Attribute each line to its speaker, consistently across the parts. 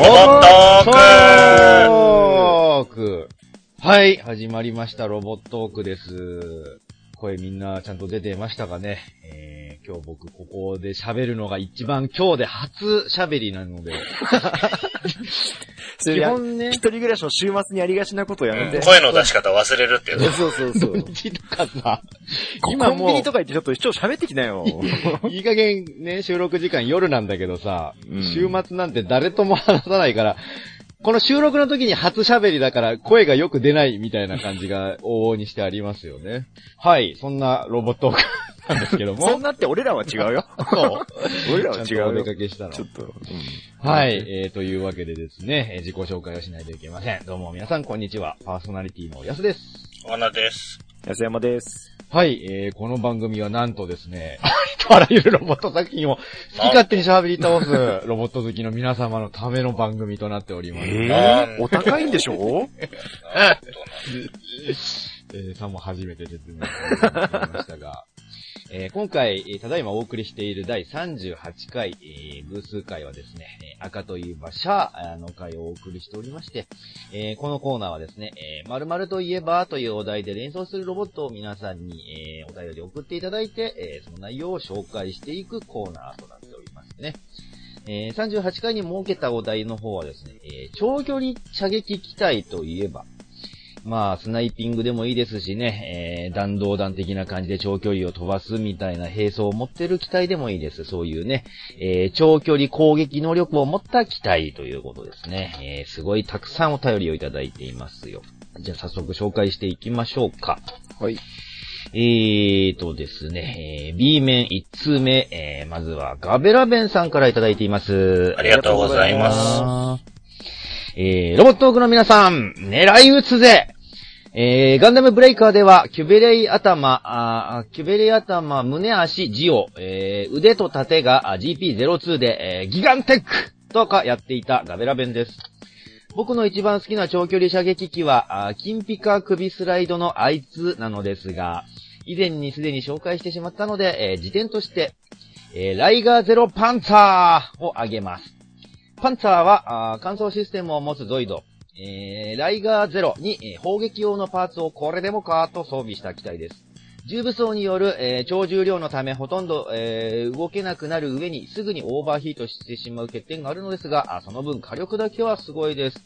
Speaker 1: ロボットーク
Speaker 2: はい、始まりました、ロボットークです。声みんなちゃんと出てましたかねえー、今日僕ここで喋るのが一番今日で初喋りなので、基本ね
Speaker 3: 一、人暮らしの週末にやりがちなことをやめて。
Speaker 1: うん声の出し方忘れるっていうね。
Speaker 3: そうそうそう。
Speaker 2: うちとかさ、
Speaker 3: 今コンビニとか行ってちょっと一応喋ってきなよ。
Speaker 2: う、いい加減ね、収録時間夜なんだけどさ、
Speaker 3: うん
Speaker 2: 週末なんて誰とも話さないから、この収録の時に初喋りだから声がよく出ないみたいな感じが往々にしてありますよね。はい、そんなロボットークなんですけども。
Speaker 3: そんなって俺らは違うよ。
Speaker 2: そう。
Speaker 3: 俺らは違
Speaker 2: ちゃんとお出
Speaker 3: うよ。
Speaker 2: かけしたの
Speaker 3: ちょ。っと。
Speaker 2: はい、えー、というわけでですね、えー自己紹介をしないといけません。どうも皆さんこんにちは。パーソナリティのやすです。
Speaker 1: お花です。
Speaker 3: 安山です。
Speaker 2: はい、えー、この番組はなんとですね、ありとあらゆるロボット作品を好き勝手に喋り倒す ロボット好きの皆様のための番組となっております。
Speaker 3: えー、お高いんでしょ？
Speaker 2: えー、さんも初めて説明しましたが、えー今回、ただいまお送りしている第38回、えーブース会はですね、赤といえばシャーの回をお送りしておりまして、えーこのコーナーはですね、えー〇〇といえばというお題で連想するロボットを皆さんに、えーお便り送っていただいて、えーその内容を紹介していくコーナーとなっておりますね。えー38回に設けたお題の方はですね、えー長距離射撃機体といえば、まあ、スナイピングでもいいですしね、えー弾道弾的な感じで長距離を飛ばすみたいな兵装を持ってる機体でもいいです。そういうね、えー長距離攻撃能力を持った機体ということですね。えーすごいたくさんお便りをいただいていますよ。じゃあ早速紹介していきましょうか。
Speaker 3: はい。
Speaker 2: えーとですね、えー B 面1通目、えーまずはガベラベンさんからいただいています。
Speaker 1: ありがとうございます。
Speaker 2: えー、ロボットークの皆さん、狙い撃つぜえー、ガンダムブレイカーでは、キュベレイ頭、あーキュベレイ頭、胸足、ジオ、えー、腕と盾が GP02 で、えー、ギガンテックとかやっていたガベラベンです。僕の一番好きな長距離射撃機は、あーキンピカ首スライドのあいつなのですが、以前にすでに紹介してしまったので、えー、辞典として、えーライガーゼロパンツァーをあげます。パンツァーは、ー乾燥システムを持つゾイド。えーライガーゼロに、えー砲撃用のパーツをこれでもかと装備した機体です。重武装による、えー超重量のためほとんど、えー動けなくなる上にすぐにオーバーヒートしてしまう欠点があるのですが、あその分火力だけはすごいです。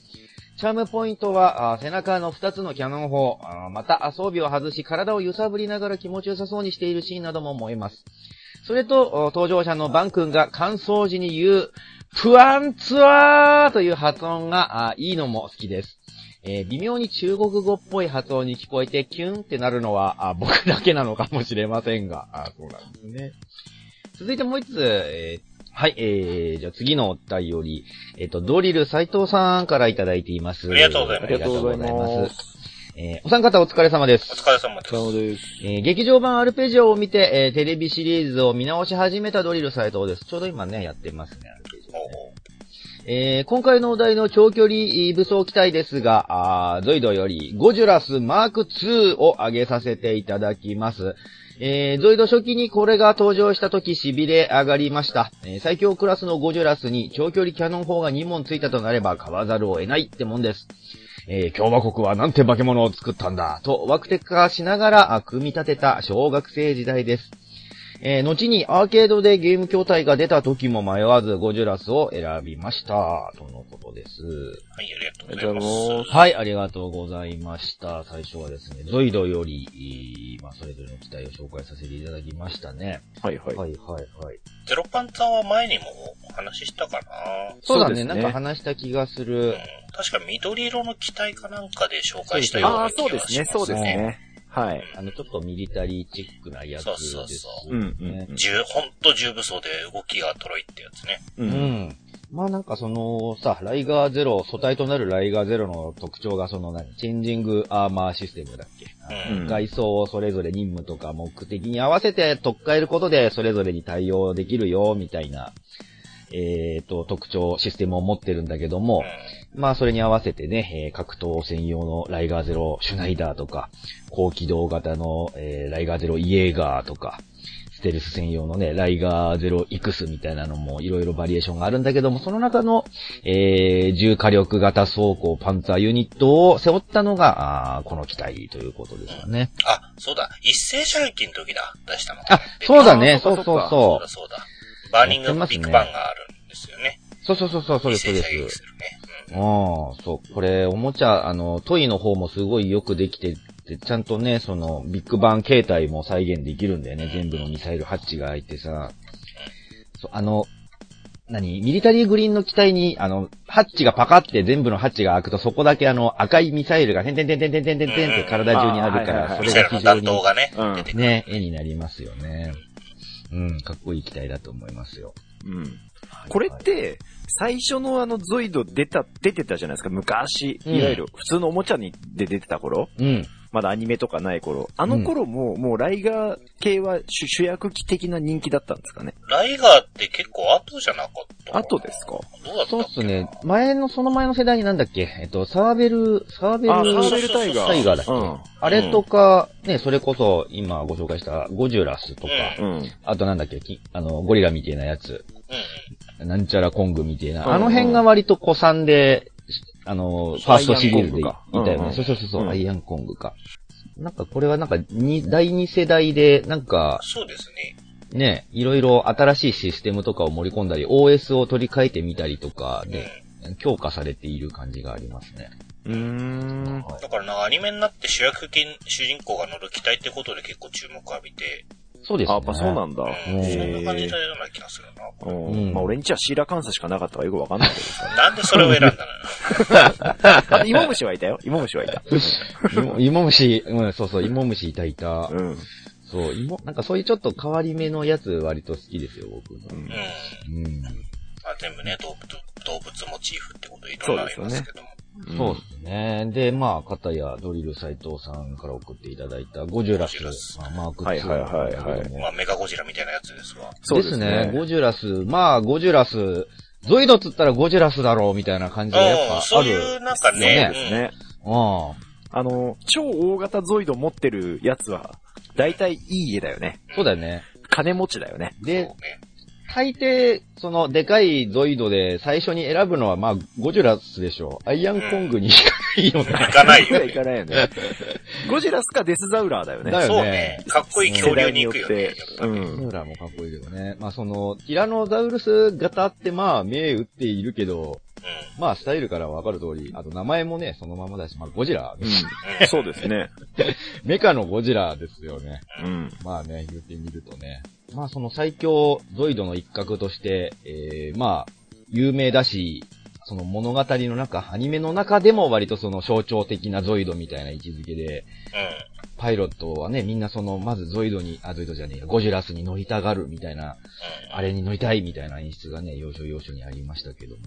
Speaker 2: チャームポイントは、背中の2つのキャノン砲、また装備を外し体を揺さぶりながら気持ちよさそうにしているシーンなども燃えます。それと、登場者のバン君が乾燥時に言う、プワンツワーという発音があいいのも好きです。えー微妙に中国語っぽい発音に聞こえて、キュンってなるのは、あ僕だけなのかもしれませんが、あそうなんですね。続いてもう一つ、えーはい、えー、じゃあ次のお便り、えっ、と、ドリル斉藤さんからいただいています。
Speaker 1: ありがとうございます
Speaker 3: ありがとうございます。
Speaker 2: えーお三方お疲れ様です
Speaker 1: お。疲れ様です。
Speaker 3: です。
Speaker 2: えー劇場版アルペジオを見て、えーテレビシリーズを見直し始めたドリル斉藤です。ちょうど今ね、やってますね。えー今回のお題の長距離武装機体ですが、あゾイドよりゴジュラスマーク2を上げさせていただきます。えーゾイド初期にこれが登場した時痺れ上がりました。えー最強クラスのゴジュラスに長距離キャノン砲が2門ついたとなれば買わざるを得ないってもんです。えー共和国はなんて化け物を作ったんだ、と、ワクテカしながら、組み立てた小学生時代です。えー後にアーケードでゲーム筐体が出た時も迷わずゴジュラスを選びました。とのことです。
Speaker 1: はい、ありがと
Speaker 3: うご
Speaker 1: ざいま。
Speaker 3: す
Speaker 2: はい、ありがとうございました。最初はですね、ゾイドより、えーまあ、それぞれの機体を紹介させていただきましたね。
Speaker 3: はいはい。
Speaker 2: はい、はい、はい。
Speaker 1: ゼロパンツァーは前にもお話ししたかな？
Speaker 2: そうだね、
Speaker 3: そうですね
Speaker 2: なんか話した気がす
Speaker 1: うん
Speaker 2: る。。
Speaker 1: 確か緑色の機体かなんかで紹介したよう
Speaker 3: ああ、
Speaker 1: な気
Speaker 3: そうでね
Speaker 1: がしますすね。、
Speaker 3: そうですね。はい。
Speaker 2: あの、ちょっとミリタリーチックなやつです、ね。
Speaker 1: そうそうそ
Speaker 3: うんうんうん
Speaker 1: 重、ほんと重武装で動きがとろいってやつね。
Speaker 3: う。
Speaker 2: うんん。まあなんかそのさ、ライガーゼロ、素体となるライガーゼロの特徴がその何、チェンジングアーマーシステムだっけ、
Speaker 1: うん
Speaker 3: うん
Speaker 2: 外装をそれぞれ任務とか目的に合わせて取っ換えることでそれぞれに対応できるよ、みたいな、えっ、と、特徴、システムを持ってるんだけども、まあ、それに合わせてね、えー格闘専用のライガーゼロシュナイダーとか、高機動型の、えーライガーゼロイエーガーとか、ステルス専用のね、ライガーゼロイクスみたいなのもいろいろバリエーションがあるんだけども、その中の、えー重火力型装甲パンツァーユニットを背負ったのが、あーこの機体ということですかね。
Speaker 1: あ、そうだ。一斉射撃の時だ。出したの。
Speaker 2: あ、そうだね、
Speaker 3: あ
Speaker 2: そうそう
Speaker 3: そうか
Speaker 2: そう
Speaker 1: だ。そうだ。バーニングビッグバンがあるんですよね。
Speaker 2: そうそうそうそう、そうです、そうです。
Speaker 1: ん、
Speaker 2: ああ、そう、これ、おもちゃ、あの、トイの方もすごいよくできてて、ちゃんとね、その、ビッグバン形態も再現できるんだよね、全部のミサイルハッチが開いてさ。そう、あの、何？ミリタリーグリーンの機体に、あの、ハッチがパカって全部のハッチが開くと、そこだけあの、赤いミサイルが、てんてんてんてんてんてんてんって体中にあるから、それが非常に、
Speaker 1: ね、
Speaker 2: 絵になりますよね。うん、かっこいい機体だと思いますよ。
Speaker 3: うん。これって、最初のあのゾイド出た、出てたじゃないですか。昔、
Speaker 2: うん
Speaker 3: いわゆる普通のおもちゃにで出てた頃、
Speaker 2: うん。
Speaker 3: まだアニメとかない頃。あの頃も、もうライガー系は主主役機的な人気だったんですかね。
Speaker 1: ライガーって結構後じゃなかった
Speaker 3: 後ですか？
Speaker 1: どうだった
Speaker 2: そうっすね。前の、その前の世代になんだっけ？えっと、サーベル、サーベル、
Speaker 3: あ、サーベルタイガー。
Speaker 2: タイガーだっけ、
Speaker 3: うん。
Speaker 2: あれとか、ね、それこそ、今ご紹介したゴジュラスとか、
Speaker 3: うん。
Speaker 2: あとなんだっけ？きあの、ゴリラみたいなやつ、
Speaker 1: うん
Speaker 2: なんちゃらコングみたいな、
Speaker 3: うん
Speaker 2: あの辺が割と古参で、あの、ファーストシリーズでいたよね。そうそうそうアイアンコングか。なんかこれはなんか、に、第二世代で、なんか、
Speaker 1: そうですね。
Speaker 2: ね、いろいろ新しいシステムとかを盛り込んだり、OS を取り替えてみたりとか
Speaker 1: うん
Speaker 2: で、強化されている感じがありますね。
Speaker 3: うーん。
Speaker 1: だからなんかアニメになって主役金、主人公が乗る機体ってことで結構注目浴びて、
Speaker 3: あ、
Speaker 2: そうですね。
Speaker 3: やっぱそうなんだ。
Speaker 1: うん、
Speaker 2: うん
Speaker 1: そんな感じだような気がするな。
Speaker 3: うん
Speaker 2: うん
Speaker 3: まあ俺んちはシーラカンサしかなかったからよくわかんないけどさ。
Speaker 1: なんでそれを選んだのよ。
Speaker 3: あと芋虫はいたよ。芋虫はいた。
Speaker 2: 芋芋虫、うん、そうそう、芋虫いたいた。
Speaker 3: うん。
Speaker 2: そう、芋、なんかそういうちょっと変わり目のやつ割と好きですよ、僕。
Speaker 3: うん
Speaker 1: うん。
Speaker 2: うん。
Speaker 1: まあ、全部ね、動物、動物モチーフってことでいろんなのありますけども。
Speaker 2: そうですね。で、まあ、片やドリル斎藤さんから送っていただいたゴジュラス、
Speaker 1: ゴジュラス
Speaker 2: まあ、マーク2
Speaker 3: はいはいはいはい
Speaker 1: まあ、メガゴジラみたいなやつですわ。
Speaker 3: そう
Speaker 2: ですね。ゴジュラス、まあ、ゴジュラス、ゾイドっつったらゴジュラスだろう、みたいな感じがやっ
Speaker 1: うん、
Speaker 2: ぱある。
Speaker 1: そういう、なんかね、
Speaker 3: ですね。
Speaker 2: うん。
Speaker 3: あの、超大型ゾイド持ってるやつは、だいたいいい家だよね。
Speaker 2: そうだよね。
Speaker 3: 金持ちだよね。
Speaker 1: うん。
Speaker 2: で。大抵、その、でかいゾイドで最初に選ぶのは、まあ、ゴジュラスでしょう。アイアンコングに行かないよね。
Speaker 1: 行かないよ
Speaker 3: いかないよね。ゴジラスかデスザウラーだよね。
Speaker 2: だよね
Speaker 1: そうね。かっこいい恐竜に行くよね。
Speaker 3: うん
Speaker 2: ムーラーもかっこいいけどね。まあその、ティラノザウルス型ってまあ目打っているけど、まあスタイルからわかる通り、あと名前もね、そのままだし、まあゴジラ、
Speaker 3: うん。そうですね。
Speaker 2: メカのゴジラですよね。
Speaker 3: うん。
Speaker 2: まあね、言ってみるとね。まあその最強ゾイドの一角として、えー、まあ、有名だし、その物語の中、アニメの中でも割とその象徴的なゾイドみたいな位置づけで、
Speaker 1: うん。
Speaker 2: パイロットはね、みんなその、まずゾイドに、あ、ゾイドじゃねえや、ゴジラスに乗りたがるみたいな、
Speaker 1: うん。
Speaker 2: あれに乗りたいみたいな演出がね、要所要所にありましたけども。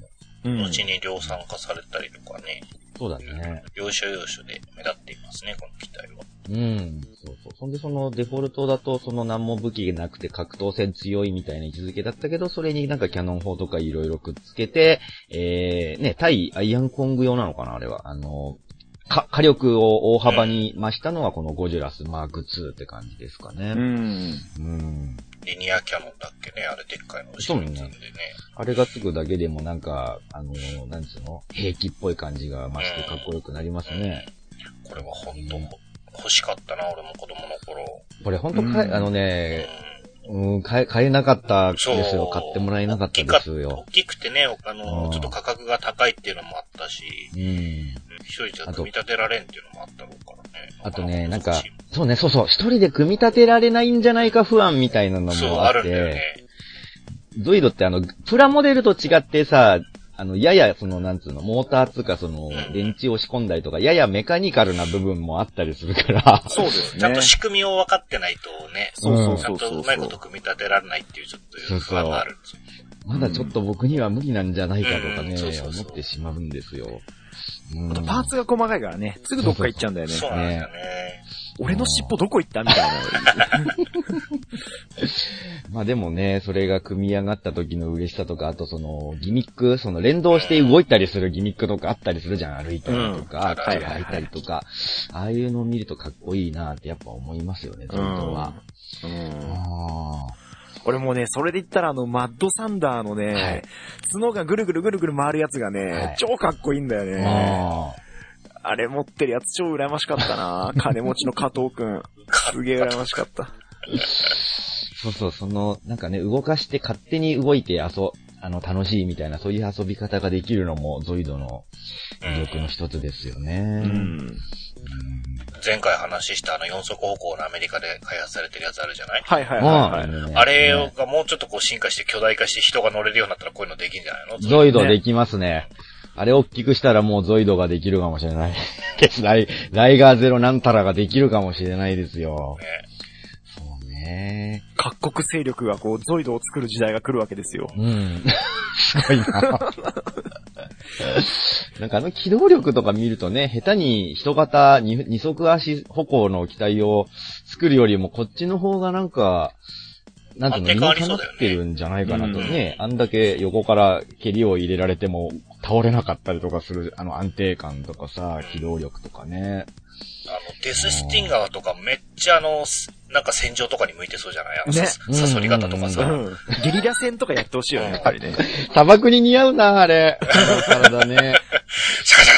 Speaker 3: うん。
Speaker 1: 後に量産化されたりとかね。
Speaker 2: そうだね。
Speaker 1: 要所要所で目立っていますね、この機体は。
Speaker 2: うん。そうそう。そんでそのデフォルトだと、その何も武器がなくて格闘戦強いみたいな位置づけだったけど、それになんかキャノン砲とかいろいろくっつけて、えー、ね、対アイアンコング用なのかな、あれは。あの、か、火力を大幅に増したのがこのゴジラスマーク2って感じですかね。
Speaker 3: うん。
Speaker 2: うん。
Speaker 1: リニアキャノンだっけね、あれでっかいの後ろに積んでね。
Speaker 2: あれがつくだけでもなんか、あの、なんつうの？兵器っぽい感じが増してかっこよくなりますね。
Speaker 1: これは本当欲しかったな、俺も子供の頃。
Speaker 2: これほんと
Speaker 3: うん
Speaker 2: あの
Speaker 1: う
Speaker 2: ね、うん、買え、買えなかったですよ。
Speaker 1: そう
Speaker 2: 買ってもらえなかったですよ
Speaker 1: 大。きくてね、あ
Speaker 2: う
Speaker 1: の、
Speaker 2: ん
Speaker 1: ちょっと価格が高いっていうのもあったし、
Speaker 2: うん。
Speaker 1: 一人じゃ組み立てられんっていうのもあったろうからね。
Speaker 2: あとね、なんかそうね、そうそう、一人で組み立てられないんじゃないか不安みたいなの
Speaker 1: そう、
Speaker 2: もあっ
Speaker 1: あるんだよ
Speaker 2: て、
Speaker 1: ね。
Speaker 2: ゾイドってあの、プラモデルと違ってさ、あの、やや、その、なんつうの、モーターつうか、その
Speaker 1: ん、
Speaker 2: 電池を仕込んだりとか、ややメカニカルな部分もあったりするから、
Speaker 3: そうですね
Speaker 1: ちゃんと。仕組みを分かってないとね、
Speaker 3: そうそう
Speaker 1: ちゃ
Speaker 3: そうそう。
Speaker 1: んとうまいこと組み立てられないっていうちょっと不安があるんですよ。
Speaker 2: まだちょっと僕には無理なんじゃないかとかね、思ってしまうんですよ。うん。
Speaker 3: あとパーツが細かいからね、すぐどっか行っちゃうんだよね。
Speaker 1: そうなんですよね。
Speaker 3: 俺の尻尾どこ行った？みたいな。
Speaker 2: まあでもね、それが組み上がった時の嬉しさとか、あとその、ギミック、その連動して動いたりするギミックとかあったりするじゃん、歩いたりとか、
Speaker 1: うん。
Speaker 2: はいはいたりとか、ああいうのを見るとかっこいいなってやっぱ思いますよね、ゾイドは。
Speaker 3: うん。
Speaker 2: あ
Speaker 3: 俺もね、それで言ったらあの、マッドサンダーのね、
Speaker 2: はい
Speaker 3: 角がぐるぐるぐるぐる回るやつがね、
Speaker 2: はい
Speaker 3: 超かっこいいんだよ
Speaker 2: あ
Speaker 3: ね。
Speaker 2: あ
Speaker 3: あれ持ってるやつ超羨ましかったな 金持ちの加藤くん。すげえ羨ましかった。
Speaker 2: そうそう、その、なんかね、動かして勝手に動いて遊、あの、楽しいみたいな、そういう遊び方ができるのも、ゾイドの魅力の一つですよね。
Speaker 3: う
Speaker 2: うん
Speaker 3: ん。
Speaker 1: 前回話したあの四足歩行のアメリカで開発されてるやつあるじゃない？
Speaker 3: はいはい、はい。
Speaker 1: あれがもうちょっとこう進化して巨大化して人が乗れるようになったらこういうのできんじゃないの？
Speaker 2: ゾイドできますね。あれ大きくしたらもうゾイドができるかもしれない。ライライガーゼロなんたらができるかもしれないですよ。
Speaker 1: ね
Speaker 2: そうね。
Speaker 3: 各国勢力がこう、ゾイドを作る時代が来るわけですよ。
Speaker 2: うん。すごいな。なんかあの機動力とか見るとね、下手に人型二二足足歩行の機体を作るよりもこっちの方がなんか、なんていうの、
Speaker 1: 安定感あ
Speaker 2: 理にかなってるんじゃないかなと
Speaker 3: うん
Speaker 2: ね。あんだけ横から蹴りを入れられても倒れなかったりとかする、あの安定感とかさ、機動力とかね。
Speaker 1: あの、デススティンガーとかめっちゃあの、すなんか戦場とかに向いてそうじゃない？あの、
Speaker 3: ね
Speaker 1: さサソリ型とかさ。
Speaker 3: うん。ゲリラ戦とかやってほしいよね、やっぱりね。
Speaker 2: 砂漠に似合うな、あれ。体ね。
Speaker 1: シャカシャ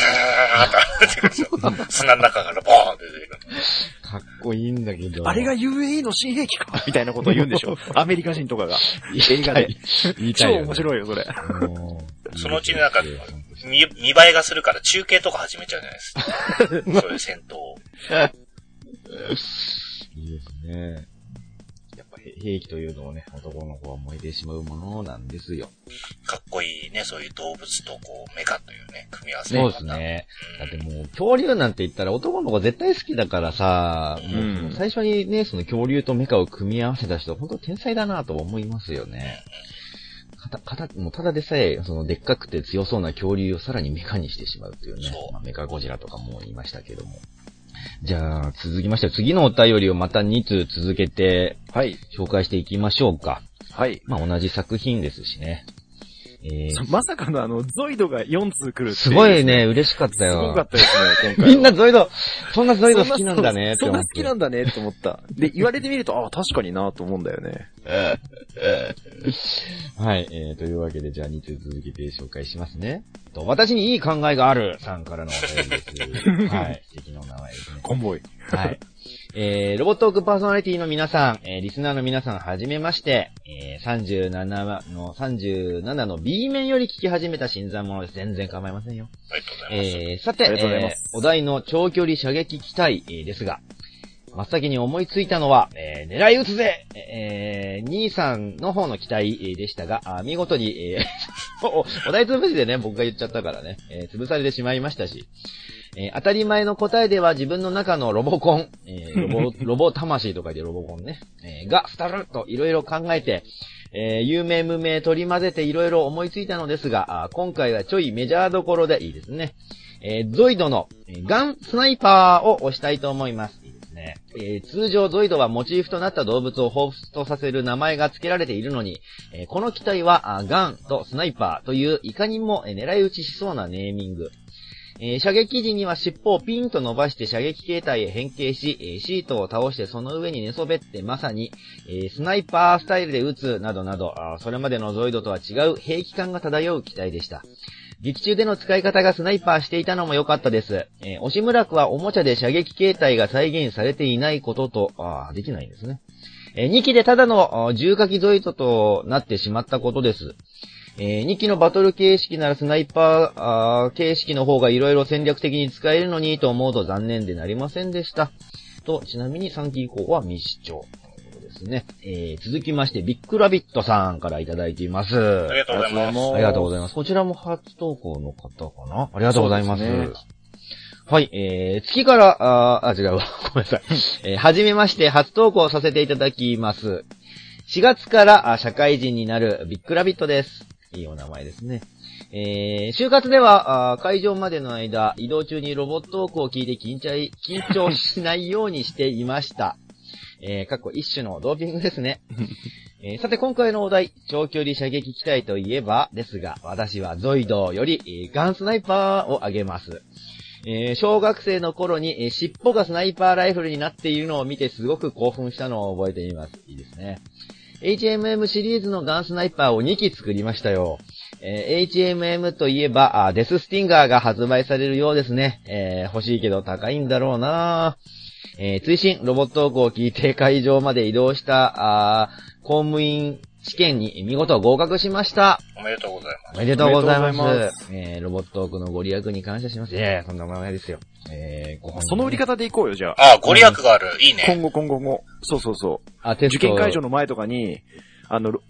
Speaker 1: カシャカシャカって。砂の中からボーンって出てくる。
Speaker 2: かっこいいんだけど。
Speaker 3: あれが UAE の新兵器か みたいなことを言うんでしょ アメリカ人とかが。
Speaker 2: 言いたい。言いた
Speaker 3: 超。面白いよ、それ。
Speaker 2: うん
Speaker 1: そのうちになんか見、見栄えがするから中継とか始めちゃうじゃないですか。そういう戦闘を。
Speaker 2: いいですね。兵器というのをね、男の子は燃えてしまうものなんですよ。
Speaker 1: かっこいいね、そういう動物とこう、メカというね、組み合わせ
Speaker 2: そうですね。だってもう、恐竜なんて言ったら男の子絶対好きだからさ、もう
Speaker 3: うん
Speaker 2: 最初にね、その恐竜とメカを組み合わせた人、本当天才だなと思いますよね。かた、かた、もうただでさえ、そのでっかくて強そうな恐竜をさらにメカにしてしまうっていうね
Speaker 1: そ。う
Speaker 2: まあ、メカゴジラとかも言いましたけども。じゃあ、続きまして、次のお便りをまた2通続けて
Speaker 3: はい。
Speaker 2: 紹介していきましょうか。
Speaker 3: はい。
Speaker 2: まあ、同じ作品ですしね。えー、
Speaker 3: まさかのあの、ゾイドが4通来る
Speaker 2: すごいね、。嬉しかった
Speaker 3: す
Speaker 2: よ。
Speaker 3: ごかったですね、今回は。
Speaker 2: みんなゾイド、そんなゾイド好きなんだねって
Speaker 3: そんな好
Speaker 2: 思って。
Speaker 3: きなんだねって思った。で、言われてみると、ああ、確かになと思うんだよね。
Speaker 2: はい、えー、というわけで、じゃあ2通続けて紹介しますね。と私にいい考えがあるさんからのお便りです。はい、素敵なお名前ですね。
Speaker 3: コンボイ。
Speaker 2: はい。えー、ロボットークパーソナリティの皆さん、えー、リスナーの皆さん、はじめまして、えー、37の、37の B 面より聞き始めた新参者です。全然構いませんよ。
Speaker 1: ありがとうございます。
Speaker 2: えー、さて、お題の長距離射撃機体、えーですが、真っ先に思いついたのは、えー狙い撃つぜえー、兄さんの方の機体えーでしたが、あ見事に、えー おお題潰しでね、僕が言っちゃったからね、えー潰されてしまいましたし、えー当たり前の答えでは自分の中のロボコン、えーロボ、ロボ魂と書いてロボコンね、えーが、スタルッといろいろ考えて、えー有名無名取り混ぜていろいろ思いついたのですが、あ今回はちょいメジャーどころでいいですね。えーゾイドの、えーガンスナイパーを押したいと思います。ね。えー通常ゾイドはモチーフとなった動物を彷彿とさせる名前が付けられているのに、えーこの機体はあガンとスナイパーといういかにも狙い撃ちしそうなネーミング。えー射撃時には尻尾をピンと伸ばして射撃形態へ変形し、えーシートを倒してその上に寝そべってまさに、えースナイパースタイルで撃つなどなど、それまでのゾイドとは違う兵器感が漂う機体でした。劇中での使い方がスナイパーしていたのも良かったです。えー、押村区はおもちゃで射撃形態が再現されていないことと、あーできないんですね。え2機でただのあー重火器ゾイドとなってしまったことです。え2機のバトル形式ならスナイパーー形式の方が色々戦略的に使えるのにと思うと残念でなりませんでした。と、ちなみに3期以降は未視聴。ですね。えー続きまして、ビッグラビットさんからいただいています。
Speaker 1: ありがとうございます。
Speaker 2: ありがとうございます。こちらも初投稿の方かなありがとうございます。はい、えー、月から、あーあ、違うわ。ごめんなさい。えー、はじめまして、初投稿させていただきます。4月からあ社会人になるビッグラビットです。いいお名前ですね。えー、就活では、会場までの間、移動中にロボットトークを聞いて緊張緊張しないようにしていました。えー、かっこ一種のドーピングですね。えーさて今回のお題、長距離射撃機体といえば、ですが、私はゾイドより、ガンスナイパーをあげます。えー小学生の頃に、えー尻尾がスナイパーライフルになっているのを見てすごく興奮したのを覚えています。いいですね。HMM シリーズのガンスナイパーを2機作りましたよ。えー HMM といえばあ、デススティンガーが発売されるようですね。えー欲しいけど高いんだろうなぁえー追伸、ロボットークを聞いて会場まで移動した、あー公務員試験に見事合格しました。
Speaker 1: おめでとうございま
Speaker 2: おめでとうございます。
Speaker 3: おめでとうございま
Speaker 2: えーロボットークのご利益に感謝します。いやいや、そんなものないですよ。えーご本人ね
Speaker 3: その売り方でいこうよ、じゃあ。
Speaker 1: す。ああ、ご利益がある。いいね。
Speaker 3: 今後、今後も。そうそうそう。
Speaker 2: あ、テスト
Speaker 3: 受験会場の前とかに、あの、ろ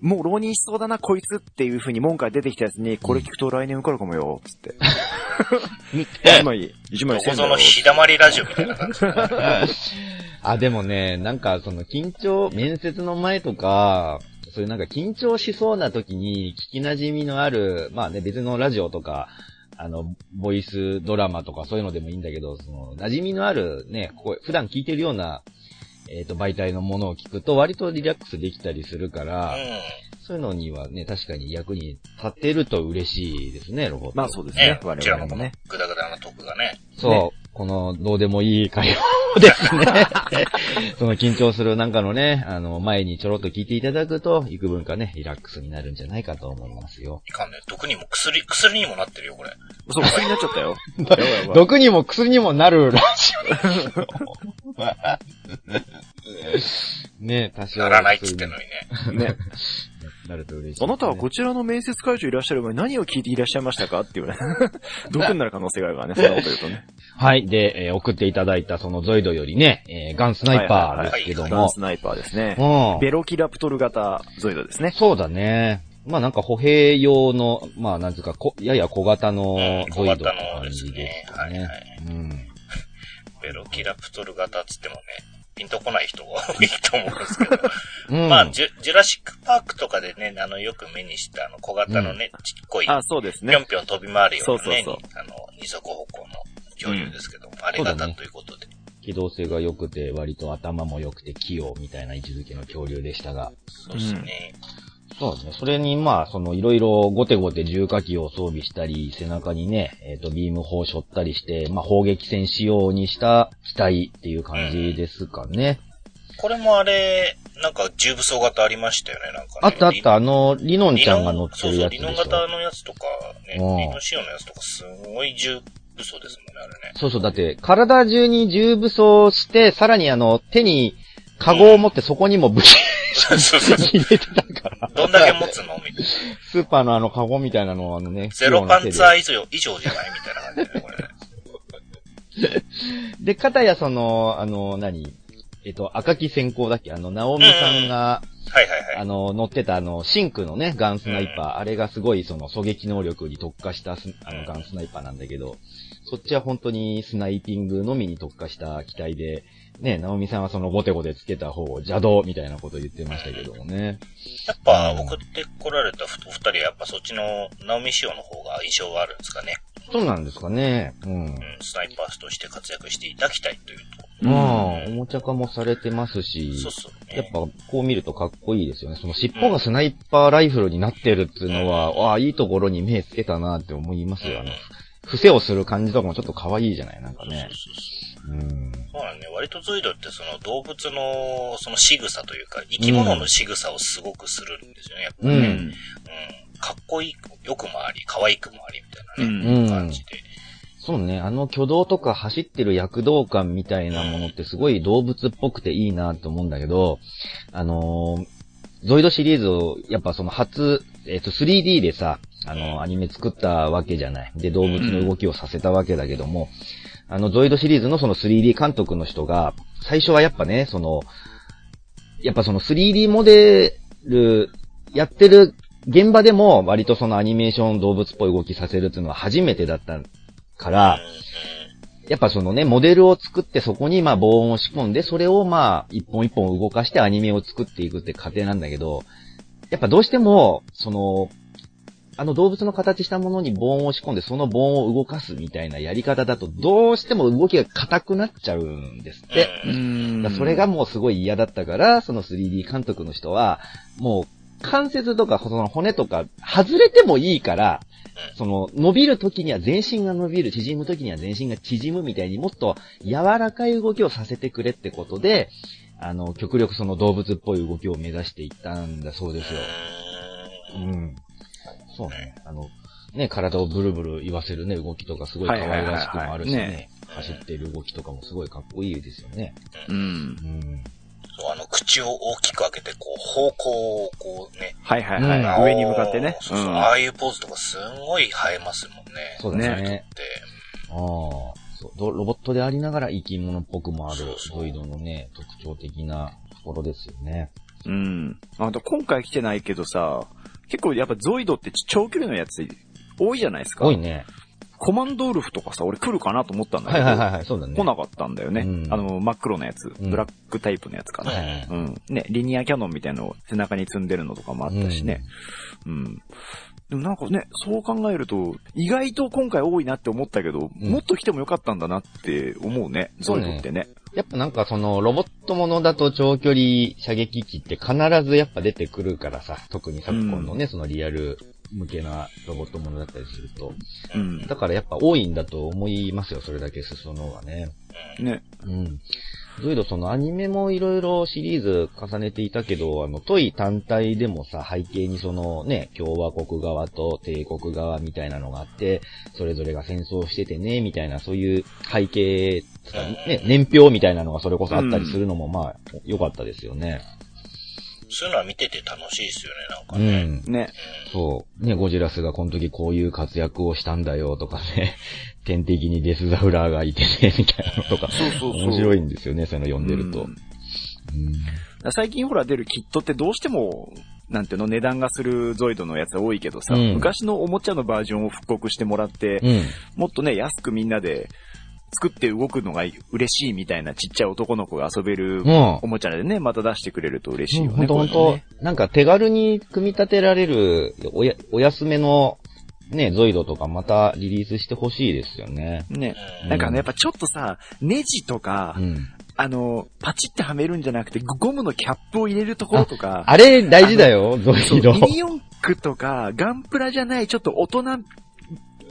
Speaker 3: もう浪人しそうだな、こいつっていう風に門から出てきたやつに、これ聞くと来年受かるかもよ、つって。一枚、一枚
Speaker 1: どこぞの日だまりラジオみたいな感じ。
Speaker 2: あ、でもね、なんかその緊張、面接の前とか、そういうなんか緊張しそうな時に聞き馴染みのある、まあね、別のラジオとか、あの、ボイスドラマとかそういうのでもいいんだけど、その、馴染みのあるね、こう普段聞いてるような、えっ、と、媒体のものを聞くと割とリラックスできたりするから、そういうのにはね、確かに役に立ってると嬉しいですね、ロボット。
Speaker 3: まあそうです
Speaker 1: ん。ね
Speaker 3: ね、、
Speaker 1: こ
Speaker 3: 我々もね。
Speaker 1: グダグダなトークがね。
Speaker 2: そう、
Speaker 3: ね
Speaker 2: この、どうでもいい会話をですね。その緊張するなんかのね、あの、前にちょろっと聞いていただくと、幾分かね、リラックスになるんじゃないかと思いますよ。
Speaker 1: いかんね。毒にも薬、薬にもなってるよ、これ。
Speaker 3: そう、薬になっちゃったよ。
Speaker 2: 毒にも薬にもなるらしい。ね多少。
Speaker 1: ならないっつってんのにね。
Speaker 3: ね。
Speaker 2: なると嬉しい、
Speaker 3: あなたはこちらの面接会場いらっしゃる前に何を聞いていらっしゃいましたか？っていうね。毒になる可能性があるからね、そんなこと言うとね。
Speaker 2: はい。で、えー送っていただいたそのゾイドよりね、えーガンスナイパーですけども
Speaker 3: ガン。スナイパーですね。
Speaker 2: うん。
Speaker 3: ベロキラプトル型ゾイドですね。
Speaker 2: そうだね。まあなんか歩兵用の、まあなんつうか、こやや小型の
Speaker 1: うん
Speaker 2: ゾイドって
Speaker 1: 小型の
Speaker 2: 感じ
Speaker 1: です
Speaker 2: かね。
Speaker 1: はいはい
Speaker 2: うん。
Speaker 1: ベロキラプトル型っつってもね、ピンとこない人が多いと思うんですけど。
Speaker 2: うん。
Speaker 1: まあ、ジュ、ジュラシックパークとかでね、あの、よく目にしたあの、小型のね、ちっこい、
Speaker 3: あ、そうです
Speaker 1: ぴょ
Speaker 3: ね
Speaker 1: ん。ぴょん飛び回るようなね、
Speaker 3: そうそう
Speaker 1: あの、二足歩行の恐竜ですけども、あれ型ということで。
Speaker 2: 機動性が良くて、割と頭も良くて器用みたいな位置づけの恐竜でしたが。
Speaker 1: そうですね。
Speaker 2: そうですね。それに、まあ、その、いろいろゴテゴテ重火器を装備したり、背中にね、えっ、と、ビーム砲を背負ったりして、まあ、砲撃戦仕様にした機体っていう感じですかね。
Speaker 1: これもあれ、なんか重武装型ありましたよね、なんか、ね。
Speaker 2: あったあった、あの、リノン
Speaker 1: リ
Speaker 2: ちゃんが乗ってるやつでしょ。
Speaker 1: そうそう、リノン型のやつとかね、
Speaker 2: うん
Speaker 1: リノン仕様のやつとかすごい重武装ですもんね、あれね。
Speaker 2: そうそう、だって、体中に重武装して、さらにあの、手に、カゴを持ってそこにも武器
Speaker 1: そうそうそう。
Speaker 2: 入れてたから。
Speaker 1: どんだけ持つの？みたいな。
Speaker 2: スーパーのあのカゴみたいなのをあのね。
Speaker 1: ゼロパンツァ
Speaker 2: ー
Speaker 1: ー以上、以上じゃないみたいな感じでね、これね。
Speaker 2: で、かたやその、あの、何？えっと、赤木先行だっけ？あの、ナオミさんが、
Speaker 1: はいはいはい。
Speaker 2: あの、乗ってたあの、シンクのね、ガンスナイパー、あれがすごいその狙撃能力に特化したスあのガンスナイパーなんだけど、そっちは本当にスナイピングのみに特化した機体で、ね、ナオミさんはそのゴテゴテつけた方を邪道みたいなこと言ってましたけどもね。
Speaker 1: やっぱ、送ってこられたお二人はやっぱそっちの、ナオミ仕様の方が印象はあるんですかね。
Speaker 2: そうなんですかね。うん。
Speaker 1: うん、スナイパーとして活躍していただきたいというと。
Speaker 2: まあ、おもちゃ化もされてますし、
Speaker 1: そうそうね。
Speaker 2: やっぱこう見るとかっこいいですよね。その尻尾がスナイパーライフルになってるっていうのは、ああ、いいところに目つけたなって思いますよ。あの、伏せをする感じとかもちょっと可愛いじゃないなんかね。
Speaker 1: そうそうそう
Speaker 2: うん。
Speaker 1: そうなんね。割とゾイドってその動物のその仕草というか、生き物の仕草をすごくするんですよね、やっぱ
Speaker 2: う
Speaker 1: りね。
Speaker 2: ん。
Speaker 1: うん。かっこいい、よくもあり、可愛くもありみたいなね、
Speaker 2: うん
Speaker 1: 感じで。
Speaker 2: そうね、あの挙動とか走ってる躍動感みたいなものってすごい動物っぽくていいなと思うんだけど、あのーゾイドシリーズを、やっぱその初、えっ、と 3D でさ、あの、アニメ作ったわけじゃない。で、動物の動きをさせたわけだけども、あの、ゾイドシリーズのその 3D 監督の人が、最初はやっぱね、その、やっぱその 3D モデル、やってる現場でも割とそのアニメーション動物っぽい動きさせるっていうのは初めてだったから、やっぱそのね、モデルを作ってそこにまあ防音を仕込んで、それをまあ一本一本動かしてアニメを作っていくって過程なんだけど、やっぱどうしても、その、あの動物の形したものに棒を押し込んで、その棒を動かすみたいなやり方だと、どうしても動きが硬くなっちゃうんですって。それがもうすごい嫌だったから、その 3D 監督の人は、もう関節とかその骨とか外れてもいいから、その伸びる時には全身が伸びる、縮む時には全身が縮むみたいにもっと柔らかい動きをさせてくれってことで、あの、極力その動物っぽい動きを目指していったんだそうですよ。
Speaker 1: う。
Speaker 2: うんん。そうね。あの、ね、体をブルブル言わせるね、動きとかすごい可愛らしくもあるし
Speaker 3: はいはいはいはい
Speaker 2: ね。走っている動きとかもすごいかっこいいですよね。
Speaker 3: うん。
Speaker 2: うん。
Speaker 1: そう、あの、口を大きく開けて、こう、方向をこうね。
Speaker 3: はいはいはい。
Speaker 2: うん
Speaker 3: 上に向かってね。
Speaker 1: そうそうああいうポーズとかすんごい映えますもんね。
Speaker 2: そうだね。
Speaker 1: で、
Speaker 2: ああ。そうどロボットでありながら生き物っぽくもある
Speaker 1: そうそう
Speaker 2: ゾイドのね、特徴的なところですよね。
Speaker 3: うん。あと今回来てないけどさ、結構やっぱゾイドって長距離のやつ多いじゃないですか。
Speaker 2: 多いね。
Speaker 3: コマンドウルフとかさ、俺来るかなと思ったんだけど。
Speaker 2: はいはいはいはい、そうだね。
Speaker 3: 来なかったんだよね。
Speaker 2: うん
Speaker 3: あの、真っ黒のやつ。
Speaker 2: うん
Speaker 3: ブラックタイプのやつかな。うん。ね、リニアキャノンみたいなのを背中に積んでるのとかもあったしね。うん。でもなんかね、そう考えると、意外と今回多いなって思ったけど、
Speaker 2: うん
Speaker 3: もっと来てもよかったんだなって思うね、ゾイドってね。
Speaker 2: やっぱなんかそのロボットものだと長距離射撃機って必ずやっぱ出てくるからさ、特に昨今のね、そのリアル向けなロボットものだったりすると。
Speaker 3: うん。
Speaker 2: だからやっぱ多いんだと思いますよ、それだけ裾野はね。
Speaker 3: ね。
Speaker 2: うん。ゾイドそのアニメもいろいろシリーズ重ねていたけど、あの、トイ単体でもさ、背景にそのね、共和国側と帝国側みたいなのがあって、それぞれが戦争しててね、みたいな、そういう背景ね、年表みたいなのがそれこそあったりするのも、まあ、良かったですよね。
Speaker 1: そういうのは見てて楽しいですよね、なんか
Speaker 2: う
Speaker 1: ね。
Speaker 2: ん。
Speaker 3: ね。
Speaker 2: そう。ね、ゴジラスがこの時こういう活躍をしたんだよとかね、天敵にデスザフラーがいてね、みたいなのとか、
Speaker 3: そうそうそう。
Speaker 2: 面白いんですよね、そういうの読んでると。
Speaker 3: うん
Speaker 2: うん
Speaker 3: 最近ほら出るキットってどうしても、なんていうの、値段がするゾイドのやつが多いけどさ、
Speaker 2: うん
Speaker 3: 昔のおもちゃのバージョンを復刻してもらって、
Speaker 2: うん。
Speaker 3: もっとね、安くみんなで作って動くのが嬉しいみたいなちっちゃい男の子が遊べる
Speaker 2: うん
Speaker 3: おもちゃでね、また出してくれると嬉しいよね。
Speaker 2: ほんとほんと
Speaker 3: こういうのね、
Speaker 2: なんか手軽に組み立てられるおや、お安めのね、ゾイドとかまたリリースしてほしいですよね。
Speaker 3: ね。
Speaker 1: うん
Speaker 3: なんかね、やっぱちょっとさ、ネジとか、
Speaker 2: うん。
Speaker 3: あの、パチってはめるんじゃなくて、ゴムのキャップを入れるところとか、
Speaker 2: あれ大事だよ、ゾイド。
Speaker 3: ミニ四駆とか、ガンプラじゃない、ちょっと大人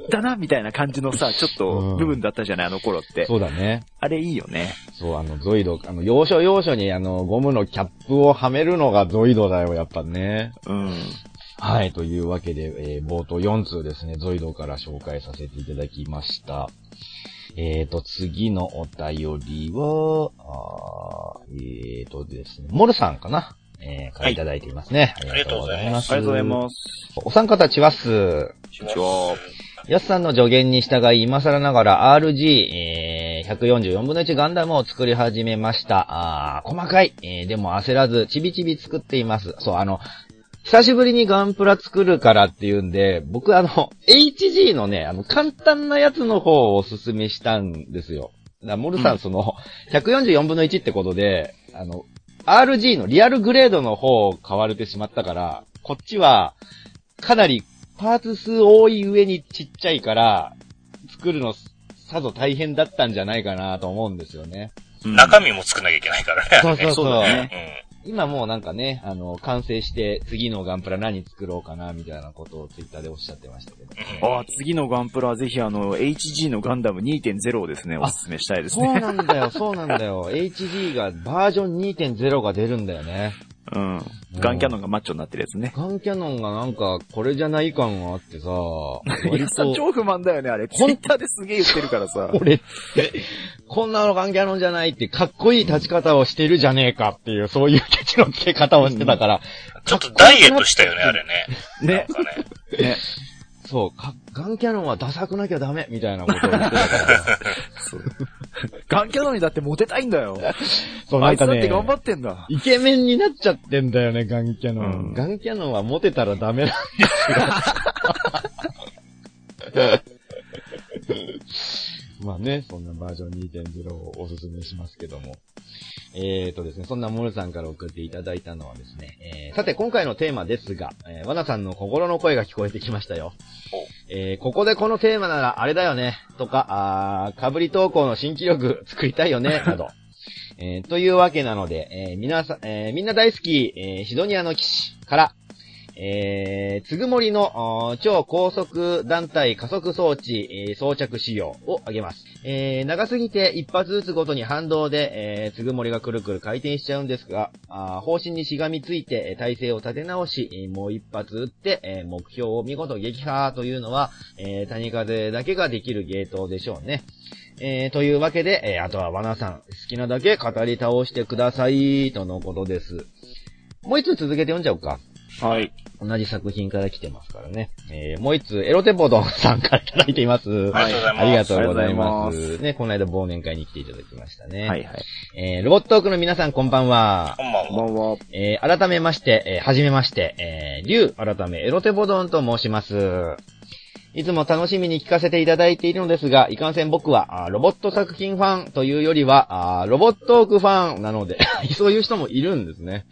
Speaker 3: だな、みたいな感じのさ、ちょっと部分だったじゃない、あの頃って。
Speaker 2: そうだね。
Speaker 3: あれいいよね。
Speaker 2: そう、あの、ゾイド、あの、要所要所にあの、ゴムのキャップをはめるのがゾイドだよ、やっぱね。
Speaker 3: うん。
Speaker 2: はい、というわけで、えー冒頭4通ですね、ゾイドから紹介させていただきました。えーと、次のお便りは、あーえーとですね、モルさんかな？えー、からいただいていますね。
Speaker 1: ありがとうございます
Speaker 3: ありがとうござい
Speaker 2: す。
Speaker 3: ます。
Speaker 2: お三方ちわっす。
Speaker 3: こんにちは。
Speaker 2: ヤスさんの助言に従い、今更ながら RG、えー、144分の1ガンダムを作り始めました。あー細かい、えー、でも焦らず、ちびちび作っています。そう、あの、久しぶりにガンプラ作るからっていうんで、僕あの、HG のね、あの、簡単なやつの方をおすすめしたんですよ。だモルさん、
Speaker 3: うん
Speaker 2: その、144分の1ってことで、あの、RG のリアルグレードの方を買われてしまったから、こっちは、かなりパーツ数多い上にちっちゃいから、作るのさぞ大変だったんじゃないかなと思うんですよね。
Speaker 3: うん
Speaker 1: 中身も作んなきゃいけないからね。
Speaker 2: そうそう
Speaker 3: そう だね
Speaker 2: 今もうなんかね、あの、完成して次のガンプラ何作ろうかなみたいなことをツイッターでおっしゃってましたけど。
Speaker 1: うん。
Speaker 3: ああ、次のガンプラはぜひあの、HG のガンダム2.0をですね、おすすめしたいです
Speaker 2: そう
Speaker 3: ね。
Speaker 2: なんだよ、そうなんだよ。HG がバージョン2.0が出るんだよね。
Speaker 3: うん。ガンキャノンがマッチョになってるやつね。
Speaker 2: ガンキャノンがなんか、これじゃない感があってさ、
Speaker 3: い
Speaker 2: 割
Speaker 3: さ超不満だよね、あれ。ツイッターですげえ言ってるからさ。
Speaker 2: 俺って、こんなのガンキャノンじゃないって、かっこいい立ち方をしてるじゃねえかっていう、そういうケチのつけ方をしてたから、
Speaker 1: ちょっとダイエットしたよね、あれね。
Speaker 3: ね
Speaker 1: なん。かね。
Speaker 3: ね。
Speaker 2: そう、かガンキャノンはダサくなきゃダメみたいなことを言ってたから、
Speaker 3: ガンキャノンにだってモテたいんだよ。
Speaker 2: そう、
Speaker 3: あ
Speaker 2: ないんかね
Speaker 3: つだって、頑張ってんだ。
Speaker 2: イケメンになっちゃってんだよね、ガンキャノン。
Speaker 3: うん
Speaker 2: ガンキャノンはモテたらダメなんですよ。まあね、そんなバージョン2.0をおすすめしますけども。えーとですね、そんなモルさんから送っていただいたのはですね、えー、さて今回のテーマですが、えー、ワナさんの心の声が聞こえてきましたよ。えー、ここでこのテーマならあれだよね、とか、あー、かぶり投稿の新記録作りたいよね、など。えー、というわけなので、えー、皆さん、えー、みんな大好き、えー、シドニアの騎士から、えー、つぐもりの超高速団体加速装置、えー、装着仕様を挙げます。えー、長すぎて一発ずつごとに反動で、えー、つぐもりがくるくる回転しちゃうんですが、あ方針にしがみついて体勢を立て直し、もう一発撃って、えー、目標を見事撃破というのは、えー、谷風だけができるゲートでしょうね。えー、というわけで、えー、あとはワナさん、好きなだけ語り倒してください、とのことです。もう一つ続けて読んじゃおうか。
Speaker 3: はい。
Speaker 2: 同じ作品から来てますからね。えー、もう一つ、エロテポドンさんからいただいています。
Speaker 1: ありがとうございます。
Speaker 2: ありがとうございます。ね、この間忘年会に来ていただきましたね。
Speaker 3: はいはい。
Speaker 2: えー、ロボットークの皆さんこんばんは。
Speaker 1: こんばんは。
Speaker 3: こんばんは。
Speaker 2: えー、改めまして、えー、はじめまして、えー、リュウ改めエロテポドンと申します。いつも楽しみに聞かせていただいているのですが、いかんせん僕は、ロボット作品ファンというよりは、ロボットークファンなので そういう人もいるんですね。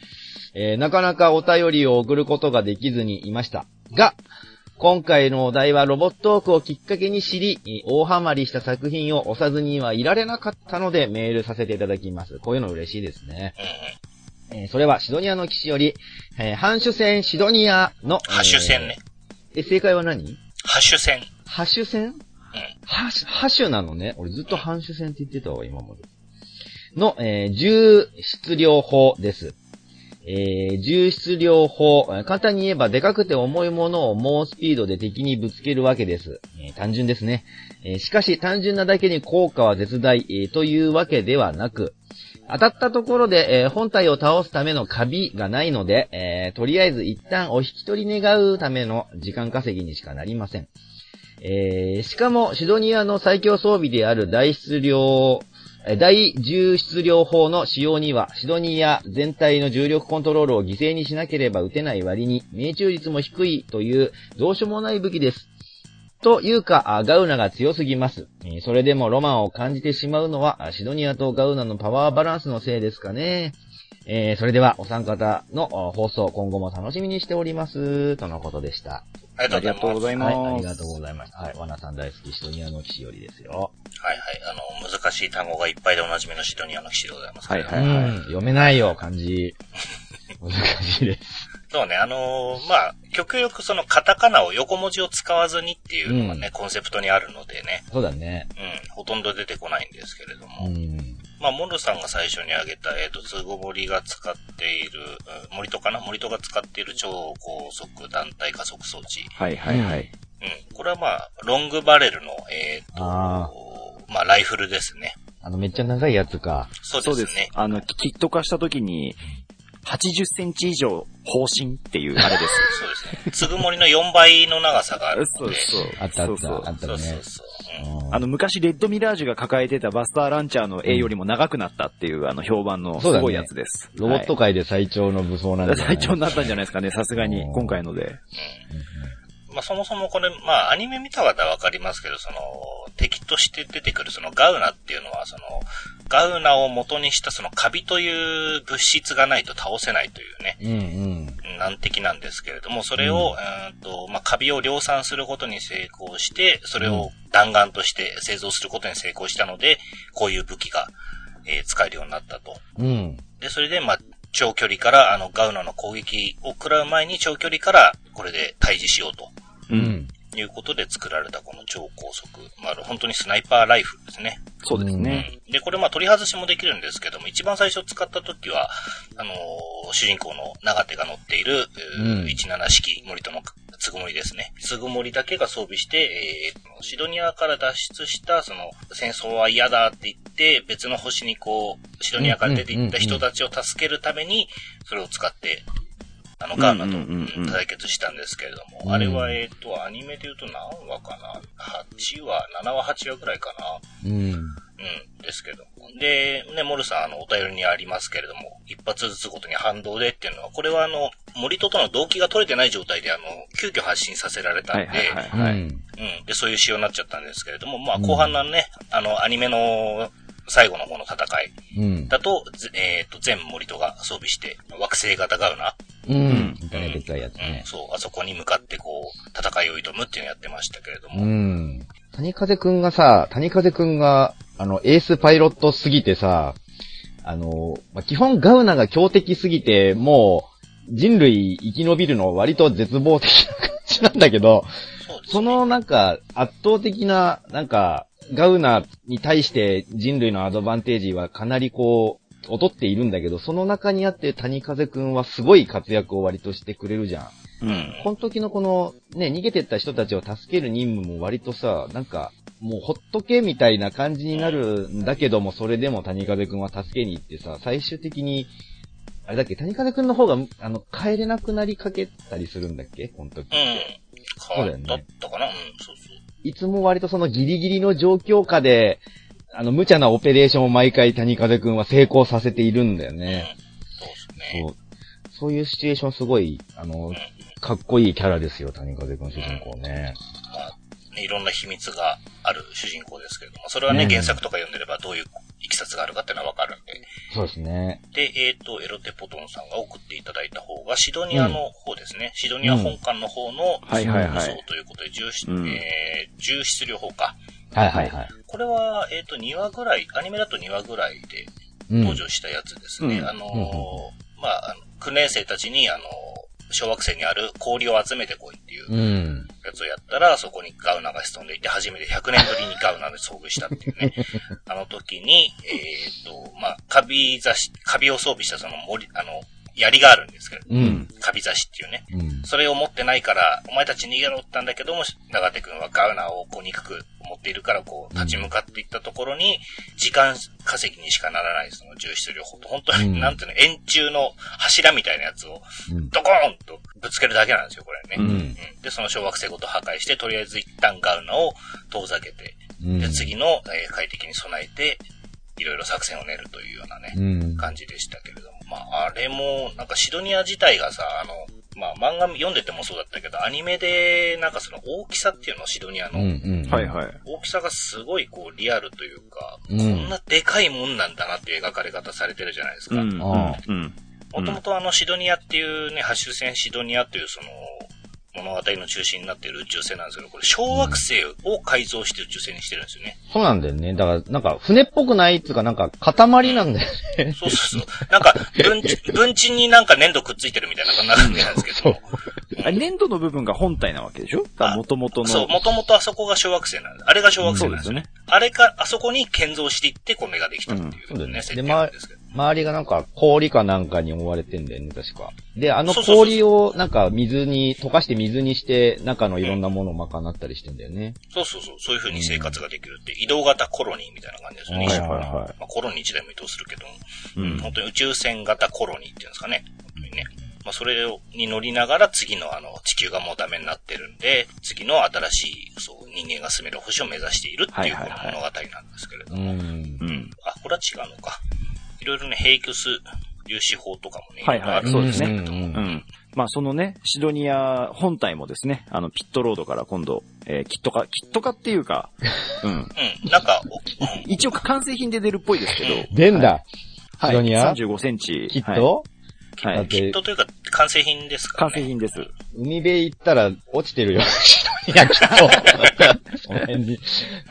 Speaker 2: えー、なかなかお便りを送ることができずにいました。が、今回のお題はロボットークをきっかけに知り、大ハマりした作品を押さずにはいられなかったのでメールさせていただきます。こういうの嬉しいですね。えー、それはシドニアの騎士より、えー、ハンシュ戦シドニアの、
Speaker 1: ハッシュ戦ね。
Speaker 2: え、正解は何？
Speaker 1: ハッシュ戦。
Speaker 2: ハッシュ戦うん。ハッシュ、ハッシュなのね？俺ずっとハンシュ戦って言ってたわ、今まで。の、えー、重質量法です。えー、重質量法、簡単に言えばでかくて重いものを猛スピードで敵にぶつけるわけです。えー、単純ですね。えー、しかし単純なだけに効果は絶大、えー、というわけではなく、当たったところで、えー、本体を倒すためのカビがないので、えー、とりあえず一旦お引き取り願うための時間稼ぎにしかなりません。えー、しかも、シドニアの最強装備である大質量第10質量法の使用には、シドニーや全体の重力コントロールを犠牲にしなければ撃てない割に、命中率も低いという、どうしようもない武器です。というか、ガウナが強すぎます。それでもロマンを感じてしまうのは、シドニアとガウナのパワーバランスのせいですかね。えー、それでは、お三方の放送、今後も楽しみにしております。とのことでした。
Speaker 1: ありがとうございます。
Speaker 2: はい、ありがとうございます。はい、ワナさん大好き、シドニアの騎士よりですよ。
Speaker 1: はいはい、あの、難しい単語がいっぱいでおなじみのシドニアの騎士でございます。
Speaker 2: はいはいはい。読めないよ、漢字。難しいです。
Speaker 1: そうね、あのー、まあ、極力そのカタカナを横文字を使わずにっていうのがね、うん、コンセプトにあるのでね。
Speaker 2: そうだね。
Speaker 1: うん、ほとんど出てこないんですけれども。うん、まあ、モルさんが最初に挙げた、えっ、ー、と、通語森が使っている、うん、森とかな？森とが使っている超高速団体加速装置。
Speaker 3: はいはいはい。
Speaker 1: うん、これはまあ、ロングバレルの、えっ、ー、と、あまあ、ライフルですね。
Speaker 2: あの、めっちゃ長いやつか。
Speaker 1: そうですね。す
Speaker 3: あの、キット化した時に、80センチ以上方針っていう あれです。
Speaker 1: そうですね。つぐもりの4倍の長さがある
Speaker 3: そうです、そう。
Speaker 2: あったあった、あったね。そうそう
Speaker 3: そう。あの、昔、レッドミラージュが抱えてたバスターランチャーの絵よりも長くなったっていう、あの、評判のすごいやつです。
Speaker 2: ね、ロボット界で最長の武装なん
Speaker 3: です最長になったんじゃないですかね、さすがに、今回ので。
Speaker 1: まあ、そもそもこれ、まあ、アニメ見た方はわかりますけど、その、敵として出てくるそのガウナっていうのは、その、ガウナを元にしたそのカビという物質がないと倒せないというね、うんうん、難敵なんですけれども、それを、うん、とまあ、カビを量産することに成功して、それを弾丸として製造することに成功したので、こういう武器が、えー、使えるようになったと。うん、で、それで、まあ、長距離から、あの、ガウナの攻撃を食らう前に長距離から、これで退治しようと。うん。いうことで作られたこの超高速。まあ、本当にスナイパーライフルですね。
Speaker 3: そうですね。
Speaker 1: うん、で、これまあ取り外しもできるんですけども、一番最初使った時は、あのー、主人公の長手が乗っている、うん、17式森とのつぐもりですね。つぐもりだけが装備して、えー、シドニアから脱出した、その、戦争は嫌だって言って、別の星にこう、シドニアから出て行った人たちを助けるために、それを使ってあの、ガーナと
Speaker 3: うんうんうんうん
Speaker 1: 対決したんですけれども、
Speaker 2: うん
Speaker 1: あれは、えっ、と、アニメで言うと何話かな ?8 話、7話、8話ぐらいかな？
Speaker 2: うん。
Speaker 1: うん、ですけども。で、ね、モルさん、あの、お便りにありますけれども、一発ずつごとに反動でっていうのは、これはあの、森戸との動機が取れてない状態で、あの、急遽発信させられたんで、
Speaker 3: はいはいはいはい。
Speaker 2: うん。
Speaker 1: うん。で、そういう仕様になっちゃったんですけれども、まあ、
Speaker 2: うん
Speaker 1: 後半のね、あの、アニメの最後の方の戦い
Speaker 2: うん。
Speaker 1: だと、ぜえっ、と、全森戸が装備して、惑星型ガウナ、
Speaker 2: うん。みたいなでかいやつ
Speaker 1: うん
Speaker 2: ね、。
Speaker 1: そう、あそこに向かってこう、戦いを挑むっていうのをやってましたけれども、
Speaker 2: うん。谷風くんがさ、谷風くんが、あの、エースパイロットすぎてさ、あの、まあ、基本ガウナが強敵すぎて、もう、人類生き延びるの割と絶望的な感じなんだけど、
Speaker 1: そね。
Speaker 2: そのなんか、圧倒的な、なんか、ガウナに対して人類のアドバンテージはかなりこう、劣っているんだけど、その中にあって谷風くんはすごい活躍を割としてくれるじゃん。
Speaker 3: うん。
Speaker 2: この時のこの、ね、逃げてった人たちを助ける任務も割とさ、なんか、もうほっとけみたいな感じになるんだけども、それでも谷風くんは助けに行ってさ、最終的に、あれだっけ、谷風くんの方が、あの、帰れなくなりかけたりするんだっけ？この時。
Speaker 1: うん。
Speaker 2: そうだよね
Speaker 1: だったかな？うん、そうそう。
Speaker 2: いつも割とそのギリギリの状況下で、あの、無茶なオペレーションを毎回谷風くんは成功させているんだよ
Speaker 1: うん
Speaker 2: ね。。
Speaker 1: そうですね。
Speaker 2: そう。そういうシチュエーションすごい、あの、かっこいいキャラですよ、谷風くん主人公ね。
Speaker 1: まあ、ね、いろんな秘密がある主人公ですけれども、それはね、
Speaker 2: うん
Speaker 1: 原作とか読んでればどういういきさつがあるかっていうのはわかるんで。
Speaker 2: そうですね。
Speaker 1: で、えっ、と、エロテポトンさんが送っていただいた方が、シドニアの方ですね。シドニア本館の方の、
Speaker 3: はいはいはい
Speaker 1: ということで、重質、
Speaker 3: うん
Speaker 1: えー、重質量法か。
Speaker 2: はいはいはい。
Speaker 1: これは、えっ、と、2話ぐらい、アニメだと2話ぐらいで
Speaker 2: うん
Speaker 1: 登場したやつですね。
Speaker 3: うん
Speaker 1: あのー
Speaker 2: うんうん
Speaker 1: まあ、訓練生たちに、あのー小惑星にある氷を集めてこいっていう
Speaker 2: うん。
Speaker 1: やつをやったら、そこにガウナが潜んでいて、初めて100年ぶりにガウナで遭遇したっていうね。あの時に、えっ、と、まあ、カビザシ、カビを装備したその森、あの、槍があるんですけど、
Speaker 2: うん。
Speaker 1: カビザシっていうね。
Speaker 2: うん。
Speaker 1: それを持ってないから、お前たち逃げろって言ったんだけども、長手くんはガウナをこう憎く思っているから、こう、立ち向かっていったところに、時間稼ぎにしかならないその重質量法と、本当に、
Speaker 2: うん
Speaker 1: なんていうの、円柱の柱みたいなやつを、
Speaker 2: うん。
Speaker 1: ドコーンとぶつけるだけなんですよ、これね。
Speaker 2: う
Speaker 1: うん
Speaker 2: ん。
Speaker 1: で、その小惑星ごと破壊して、とりあえず一旦ガウナを遠ざけて、
Speaker 2: うん。
Speaker 1: で、次の、えー快適に備えて、いろいろ作戦を練るというようなね、
Speaker 2: うん。
Speaker 1: 感じでしたけれども。まあ、あれも、なんかシドニア自体がさ、あの、まあ、漫画読んでてもそうだったけど、アニメで、なんかその大きさっていうの、シドニアの。
Speaker 3: はいはい。
Speaker 1: 大きさがすごいこう、リアルというか、
Speaker 2: うん
Speaker 1: こんなでかいもんなんだなっていう描かれ方されてるじゃないですか。
Speaker 3: うん。
Speaker 1: もともとあのシドニアっていうね、ハッシュ船シドニアというその、物語の中心になっている宇宙船なんですけど、これ小惑星を改造して宇宙船にしてるんですよね。
Speaker 2: そうなんだよね。だから、なんか、船っぽくないっつうか、なんか、塊なんだよね。
Speaker 1: そうそうそう。なんか、分地、分地になんか粘土くっついてるみたいな感じなんですけど。
Speaker 3: あ粘土の部分が本体なわけでしょ？もともとの。
Speaker 1: そう、もともとあそこが小惑星なんです。あれが小惑星なんですよね。あれか、あそこに建造していって、これができたっていう
Speaker 2: そうだよね
Speaker 1: ね、設定なんですけど。
Speaker 2: 周りがなんか、氷かなんかに覆われてんだよね、確か。で、あの氷を、なんか、水に、溶かして水にして、中のいろんなものを賄ったりしてんだよね。
Speaker 1: そうそうそう、そういう風に生活ができるって、移動型コロニーみたいな感じですよね。
Speaker 2: はい
Speaker 3: はいはい
Speaker 1: まあ、コロニー一台も移動するけど、
Speaker 3: うん。
Speaker 1: 本当に宇宙船型コロニーっていうんですかね。本当にね。まあ、それに乗りながら次のあの、地球がもうダメになってるんで、次の新しい、そう、人間が住める星を目指しているっていうこの物語なんですけれども。
Speaker 2: うん。
Speaker 3: うん。
Speaker 1: あ、これは違うのか。いろいろね、ヘイクス粒子法とかもね、
Speaker 3: はいはいそうですね
Speaker 2: うん
Speaker 3: うん。まあそのね、シドニア本体もですね、あの、ピットロードから今度、えーキット化、キット化っていうか、うん。
Speaker 1: うん、なんか、
Speaker 3: 一応完成品で出るっぽいですけど、
Speaker 2: でんだ。
Speaker 3: はい、
Speaker 2: シドニア
Speaker 3: ？35センチ。
Speaker 2: きっと、
Speaker 3: はい。はい。
Speaker 2: だって
Speaker 1: きっとというか、完成品ですかね。
Speaker 3: 成品です。
Speaker 2: 海辺行ったら落ちてるよ。シドニアきっと。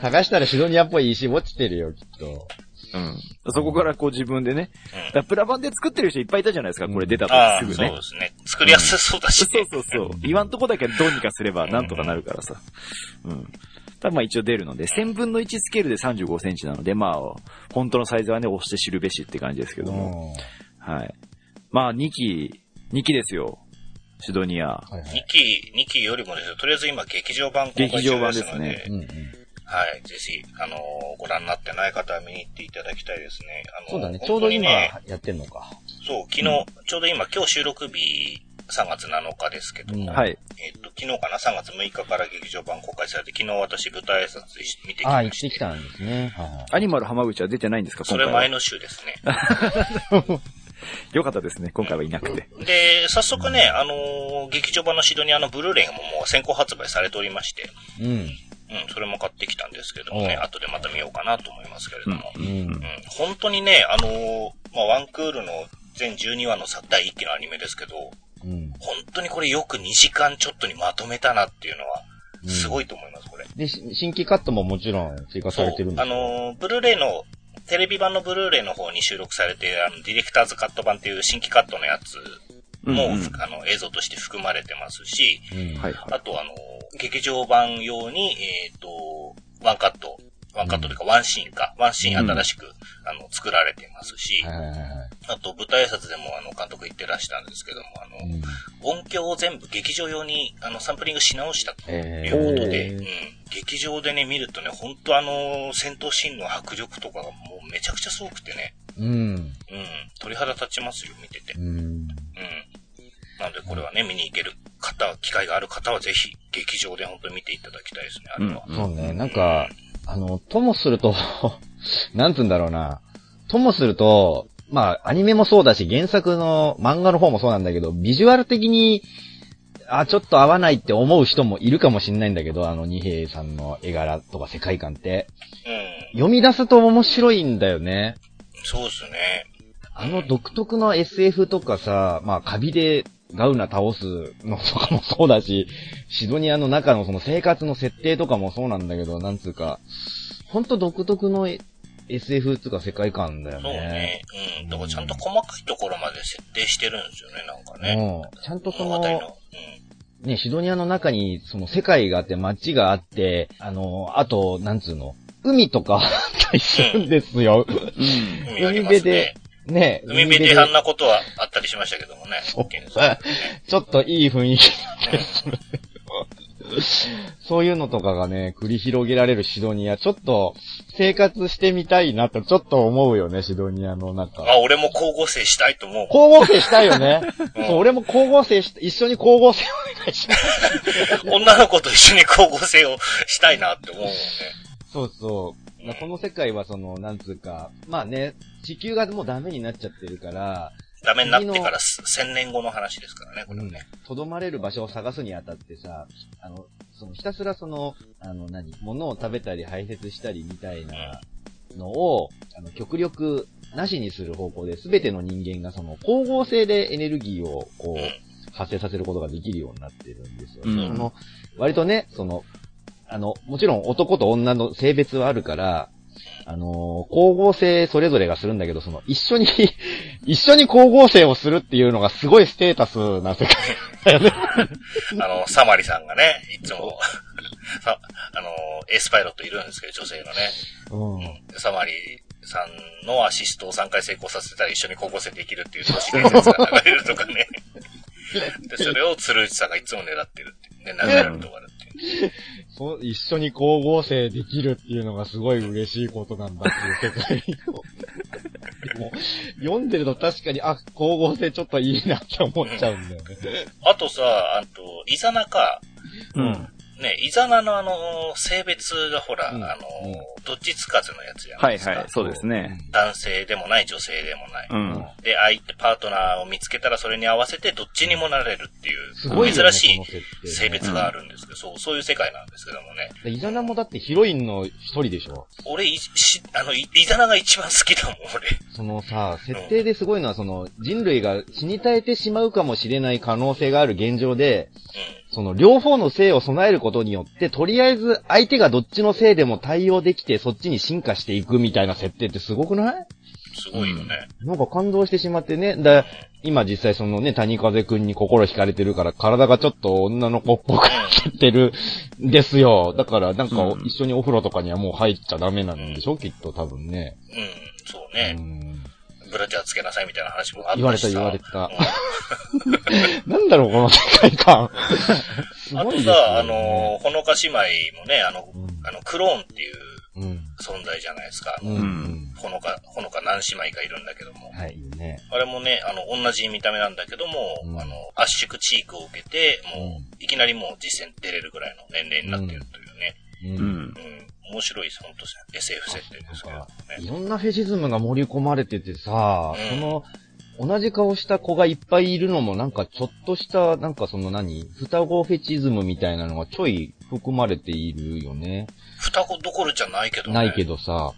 Speaker 2: 探したらシドニアっぽい石落ちてるよ、きっと。
Speaker 3: うん。そこからこう自分でね、
Speaker 1: うん
Speaker 3: プラ版で作ってる人いっぱいいたじゃないですか、これ出た
Speaker 1: ああ、
Speaker 3: 時すぐね
Speaker 1: そうで。すね。作りやすそうだし、
Speaker 3: そうそうそう。言わんとこだけどうにかすればなんとかなるからさ。うん。ただまあ一応出るので、1000分の1スケールで35センチなので、まあ、本当のサイズはね、押して知るべしって感じですけども。はい。まあ2期、2期ですよ。シドニア。
Speaker 2: はいはい
Speaker 1: 2期、2期よりもですよ、とりあえず今劇場版公開
Speaker 3: 劇場版
Speaker 1: 中ですので、
Speaker 3: ですね
Speaker 2: うんうん。
Speaker 1: はい、ぜひ、あのーご覧になってない方は見に行っていただきたいですね。あのー
Speaker 2: そうだね。ちょうど今やってんのか。
Speaker 1: そう、昨日、ちょうど今、今日収録日3月7日ですけども、
Speaker 2: うん
Speaker 3: はい。
Speaker 1: えっ、と、昨日かな、3月6日から劇場版公開されて、昨日私舞台挨拶見てき
Speaker 2: ああ、
Speaker 1: まして。
Speaker 2: 行ってきたんですね。は
Speaker 3: アニマル浜口は出てないんですか？
Speaker 1: そ。れ前の週ですね。
Speaker 3: よかったですね。今回はいなくて。
Speaker 1: で、早速ね、あのー劇場版のシドニアのブルーレイももう先行発売されておりまして、
Speaker 2: い。うん。
Speaker 1: うん、それも買ってきたんですけどもね、後でまた見ようかなと思いますけれども。
Speaker 2: うん
Speaker 1: うん。本当にね、あのーまあ、ワンクールの全12話のさ第1期のアニメですけど、
Speaker 2: うん。
Speaker 1: 本当にこれよく2時間ちょっとにまとめたなっていうのは、すごいと思います、これ。
Speaker 2: で、し新規カットももちろん追加されてるんです
Speaker 1: あのー、ブルーレイの、テレビ版のブルーレイの方に収録されて、あの、ディレクターズカット版っていう新規カットのやつも、
Speaker 3: うんうん
Speaker 1: あの、映像として含まれてますし、
Speaker 2: うん。
Speaker 3: はいはい。
Speaker 1: あとあの、劇場版用に、えっ、と、ワンカット、ワンカットというかワンシーンか、ワンシーン新しく、あの、作られていますし、
Speaker 2: はいはいはいはい。
Speaker 1: あと舞台挨拶でもあの、監督言ってらしたんですけども、あの、
Speaker 2: うん。
Speaker 1: 音響を全部劇場用に、あの、サンプリングし直したと
Speaker 2: え
Speaker 1: いうことで、
Speaker 2: ー。
Speaker 1: うん、劇場でね、見るとね、本当あの、戦闘シーンの迫力とかがもうめちゃくちゃすごくてね、
Speaker 2: うん。
Speaker 1: うん、鳥肌立ちますよ、見てて。
Speaker 2: うん。
Speaker 1: うん。なのでこれはね、見に行ける方、機会がある方はぜひ、劇場で本当に見ていただきたいですね、あれは。
Speaker 3: うん
Speaker 2: そうね、なんか、あの、ともすると、なんつうんだろうな。ともすると、まあ、アニメもそうだし、原作の漫画の方もそうなんだけど、ビジュアル的に、あ、ちょっと合わないって思う人もいるかもしんないんだけど、あの、二平さんの絵柄とか世界観って。
Speaker 1: うん。
Speaker 2: 読み出すと面白いんだよね。
Speaker 1: そうですね。
Speaker 2: あの独特の SF とかさ、まあ、カビでガウナ倒すのとかもそうだし、シドニアの中のその生活の設定とかもそうなんだけど、なんつうか、ほんと独特の SF つうか世界観だよ
Speaker 1: そう
Speaker 2: ね。
Speaker 1: ね。うん。だからちゃんと細かいところまで設定してるんですよね、なんかね。
Speaker 2: うん。ちゃんとそ
Speaker 1: の。
Speaker 2: の、ね、シドニアの中にその世界があって街があって、あの、あと、なんつうの、海とかあったりするんですよ。
Speaker 3: うん。
Speaker 1: うん。海
Speaker 2: 辺で。、ね、
Speaker 1: 海辺であんなことはあったりしましたけどもね。
Speaker 2: ちょっといい雰囲気る。そういうのとかがね、繰り広げられるシドニア、ちょっと生活してみたいなとちょっと思うよね、シドニアの中。
Speaker 1: あ、俺も光合成したいと思う。
Speaker 2: 光合成したいよね。
Speaker 1: うん
Speaker 2: そう、俺も光合成し、一緒に光合成お願いします。
Speaker 1: 女の子と一緒に光合成をしたいなって思うもんね。
Speaker 2: そうそこの世界はその、なんつうか、まあね、地球がもうダメになっちゃってるから、
Speaker 1: ダメになってからす千年後の話ですからね、これはね。
Speaker 2: とどまれる場所を探すにあたってさ、あの、そのひたすらその、あの何、物を食べたり排泄したりみたいなのを、あの、極力なしにする方向で、すべての人間がその、光合成でエネルギーをこ
Speaker 1: うん。
Speaker 2: う、発生させることができるようになってるんですよ。
Speaker 3: うん。
Speaker 2: その、割とね、その、あの、もちろん男と女の性別はあるから、あのー光合成それぞれがするんだけど、その、一緒に、一緒に光合成をするっていうのがすごいステータスな世界だよね。
Speaker 1: あの、サマリさんがね、いつも、さあの、エースパイロットいるんですけど、女性のね。
Speaker 2: うん。
Speaker 1: うん。サマリさんのアシストを3回成功させたら一緒に光合成できるっていう都市伝説が流れるとかね。で、それを鶴内さんがいつも狙ってるってね、流れるとかだって。
Speaker 2: そう、一緒に光合成できるっていうのがすごい嬉しいことなんだっていう世界を。でも、読んでると確かに、あ、光合成ちょっといいなって思っちゃうんだよね。
Speaker 1: あとさ、あと、イザナか、
Speaker 3: うん。
Speaker 1: ね、イザナのあの、性別がほら、
Speaker 2: うん
Speaker 1: あの
Speaker 2: うん、
Speaker 1: どっちつかずのやつじゃないですか。
Speaker 3: はいはい、そうですね。
Speaker 1: 男性でもない、女性でもない。
Speaker 3: うん。
Speaker 1: で、相手、パートナーを見つけたらそれに合わせてどっちにもなれるっていう、
Speaker 2: すごい
Speaker 1: 珍しい性別があるんですけど、そう、そういう世界なんですけどもね。
Speaker 2: でイザナもだってヒロインの一人でしょ
Speaker 1: 俺、いし、あの、いイザナが一番好きだもん、俺。
Speaker 2: そのさ、設定ですごいのは、その、人類が死に絶えてしまうかもしれない可能性がある現状で、その、両方の性を備えることによって、とりあえず相手がどっちの性でも対応できて、そっちに進化していくみたいな設定ってすごくない？
Speaker 1: うん。すごいよね。
Speaker 2: なんか感動してしまってね。だ今実際そのね、谷風くんに心惹かれてるから、体がちょっと女の子っぽくなってるん ですよ。だからなんか
Speaker 3: うん
Speaker 2: 一緒にお風呂とかにはもう入っちゃダメなんでしょ？きっと多分ね。
Speaker 1: うん、そう
Speaker 2: う
Speaker 1: ね。
Speaker 2: ん
Speaker 1: ブラジャーつけなさいみたいな話もあった
Speaker 2: 言われた言われた
Speaker 1: うん
Speaker 2: なんだろう、この世界観。す
Speaker 1: あと。さ、あの、ほのか姉妹もね、あの、
Speaker 2: うん
Speaker 1: あの、クローンっていう
Speaker 2: うん。
Speaker 1: 存在じゃないですか。ほのか、ほのか何姉妹かいるんだけども。
Speaker 2: はい、いいね。
Speaker 1: あれもね、あの、同じ見た目なんだけども、
Speaker 2: うん
Speaker 1: あの、圧縮チークを受けて、もう、
Speaker 2: うん
Speaker 1: いきなりもう実戦出れるぐらいの年齢になってるというね。
Speaker 2: う
Speaker 3: ん。
Speaker 1: 面白い、本当 SF 設定ですけどね。
Speaker 2: いろんなフェチズムが盛り込まれててさ、
Speaker 1: うん
Speaker 2: その、同じ顔した子がいっぱいいるのもなんかちょっとした、なんかその何双子フェチズムみたいなのがちょい含まれているよね。
Speaker 1: 双子どころじゃないけどね。
Speaker 2: ないけどさ、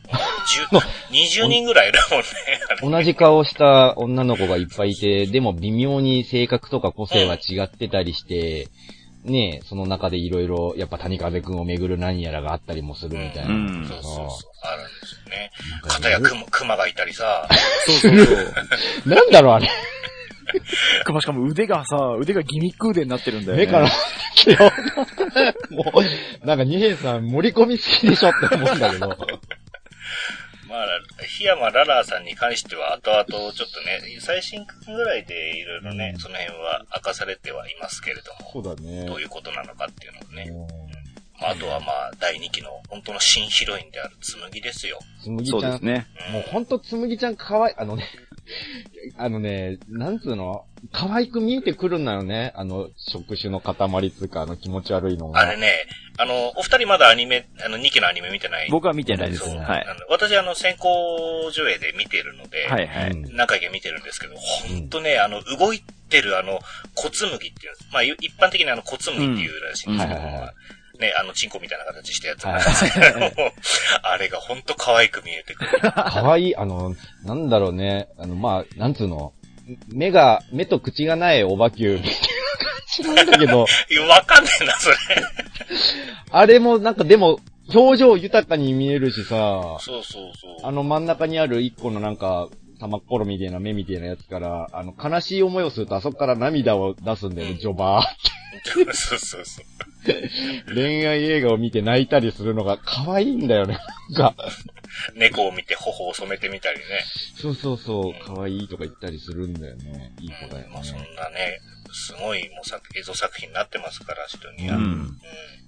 Speaker 1: 10 20人ぐらいいるもんね。
Speaker 2: 同じ顔した女の子がいっぱいいて、でも微妙に性格とか個性は違ってたりして、ねえ、その中でいろいろ、やっぱ谷風くんをめぐる何やらがあったりもするみたいな。
Speaker 3: うん
Speaker 1: そうそうそう。あるんですよね。片や熊熊がいたりさ。
Speaker 3: そうそうそう。
Speaker 2: なんだろうあれ。
Speaker 3: ましかも腕がさ、腕がギミック腕になってるんだよね。
Speaker 2: 目から、もう、なんか二平さん盛り込みすぎでしょって思うんだけど。
Speaker 1: まあ、檜山ララーさんに関しては後々ちょっとね、最新刊ぐらいでいろいろね、
Speaker 2: うん
Speaker 1: その辺は明かされてはいますけれども、
Speaker 2: そうだね
Speaker 1: どういうことなのかっていうのをね。
Speaker 2: うん
Speaker 1: まあ、あとはまあ、第2期の本当の新ヒロインである紬ですよ。
Speaker 2: つむぎちゃん
Speaker 3: そうです、ね。
Speaker 1: うん
Speaker 2: もうほんとつむぎちゃんかわい、あのね、あのね、なんつうの？可愛く見えてくるんだよね。あの、触手の塊つうか、あの気持ち悪いのが。
Speaker 1: あれね、あの、お二人まだアニメ、あの2期のアニメ見てない？
Speaker 3: 僕は見てないです。はい。
Speaker 1: あの私、あの、先行上映で見てるので、
Speaker 3: はいはい。
Speaker 2: うん
Speaker 1: 何回か見てるんですけど、ほんとね、あの、動いてるあの、小紬っていう、まあ、一般的にあの、小紬っていうらしいんですけど、
Speaker 2: うんはいはいはい
Speaker 1: ね、あの、チンコみたいな形したやつ
Speaker 2: は
Speaker 1: ないんですけども、あれがほんと可愛く見えてくる。
Speaker 2: 可愛い、あの、なんだろうね、あの、まあ、なんつうの、目が、目と口がないおばきゅうみたいな感じなんだけど、
Speaker 1: いやわかんねえな、それ。
Speaker 2: あれもなんかでも、表情豊かに見えるしさ、
Speaker 1: そうそうそう。
Speaker 2: あの真ん中にある一個のなんか、玉っころみたいな目みたいなやつから、あの、悲しい思いをするとあそこから涙を出すんだよね、
Speaker 1: うん
Speaker 2: ジョバ
Speaker 1: そうそうそう。
Speaker 2: ー。恋愛映画を見て泣いたりするのが可愛いんだよね。なんか、
Speaker 1: 猫を見て頬を染めてみたりね。
Speaker 2: そうそうそう、可愛いとか言ったりするんだよね。いい子だよ
Speaker 1: まあ、そん
Speaker 2: ね。
Speaker 1: なね、すごいもう作映像作品になってますから、人には。
Speaker 2: う
Speaker 1: うん
Speaker 3: ん。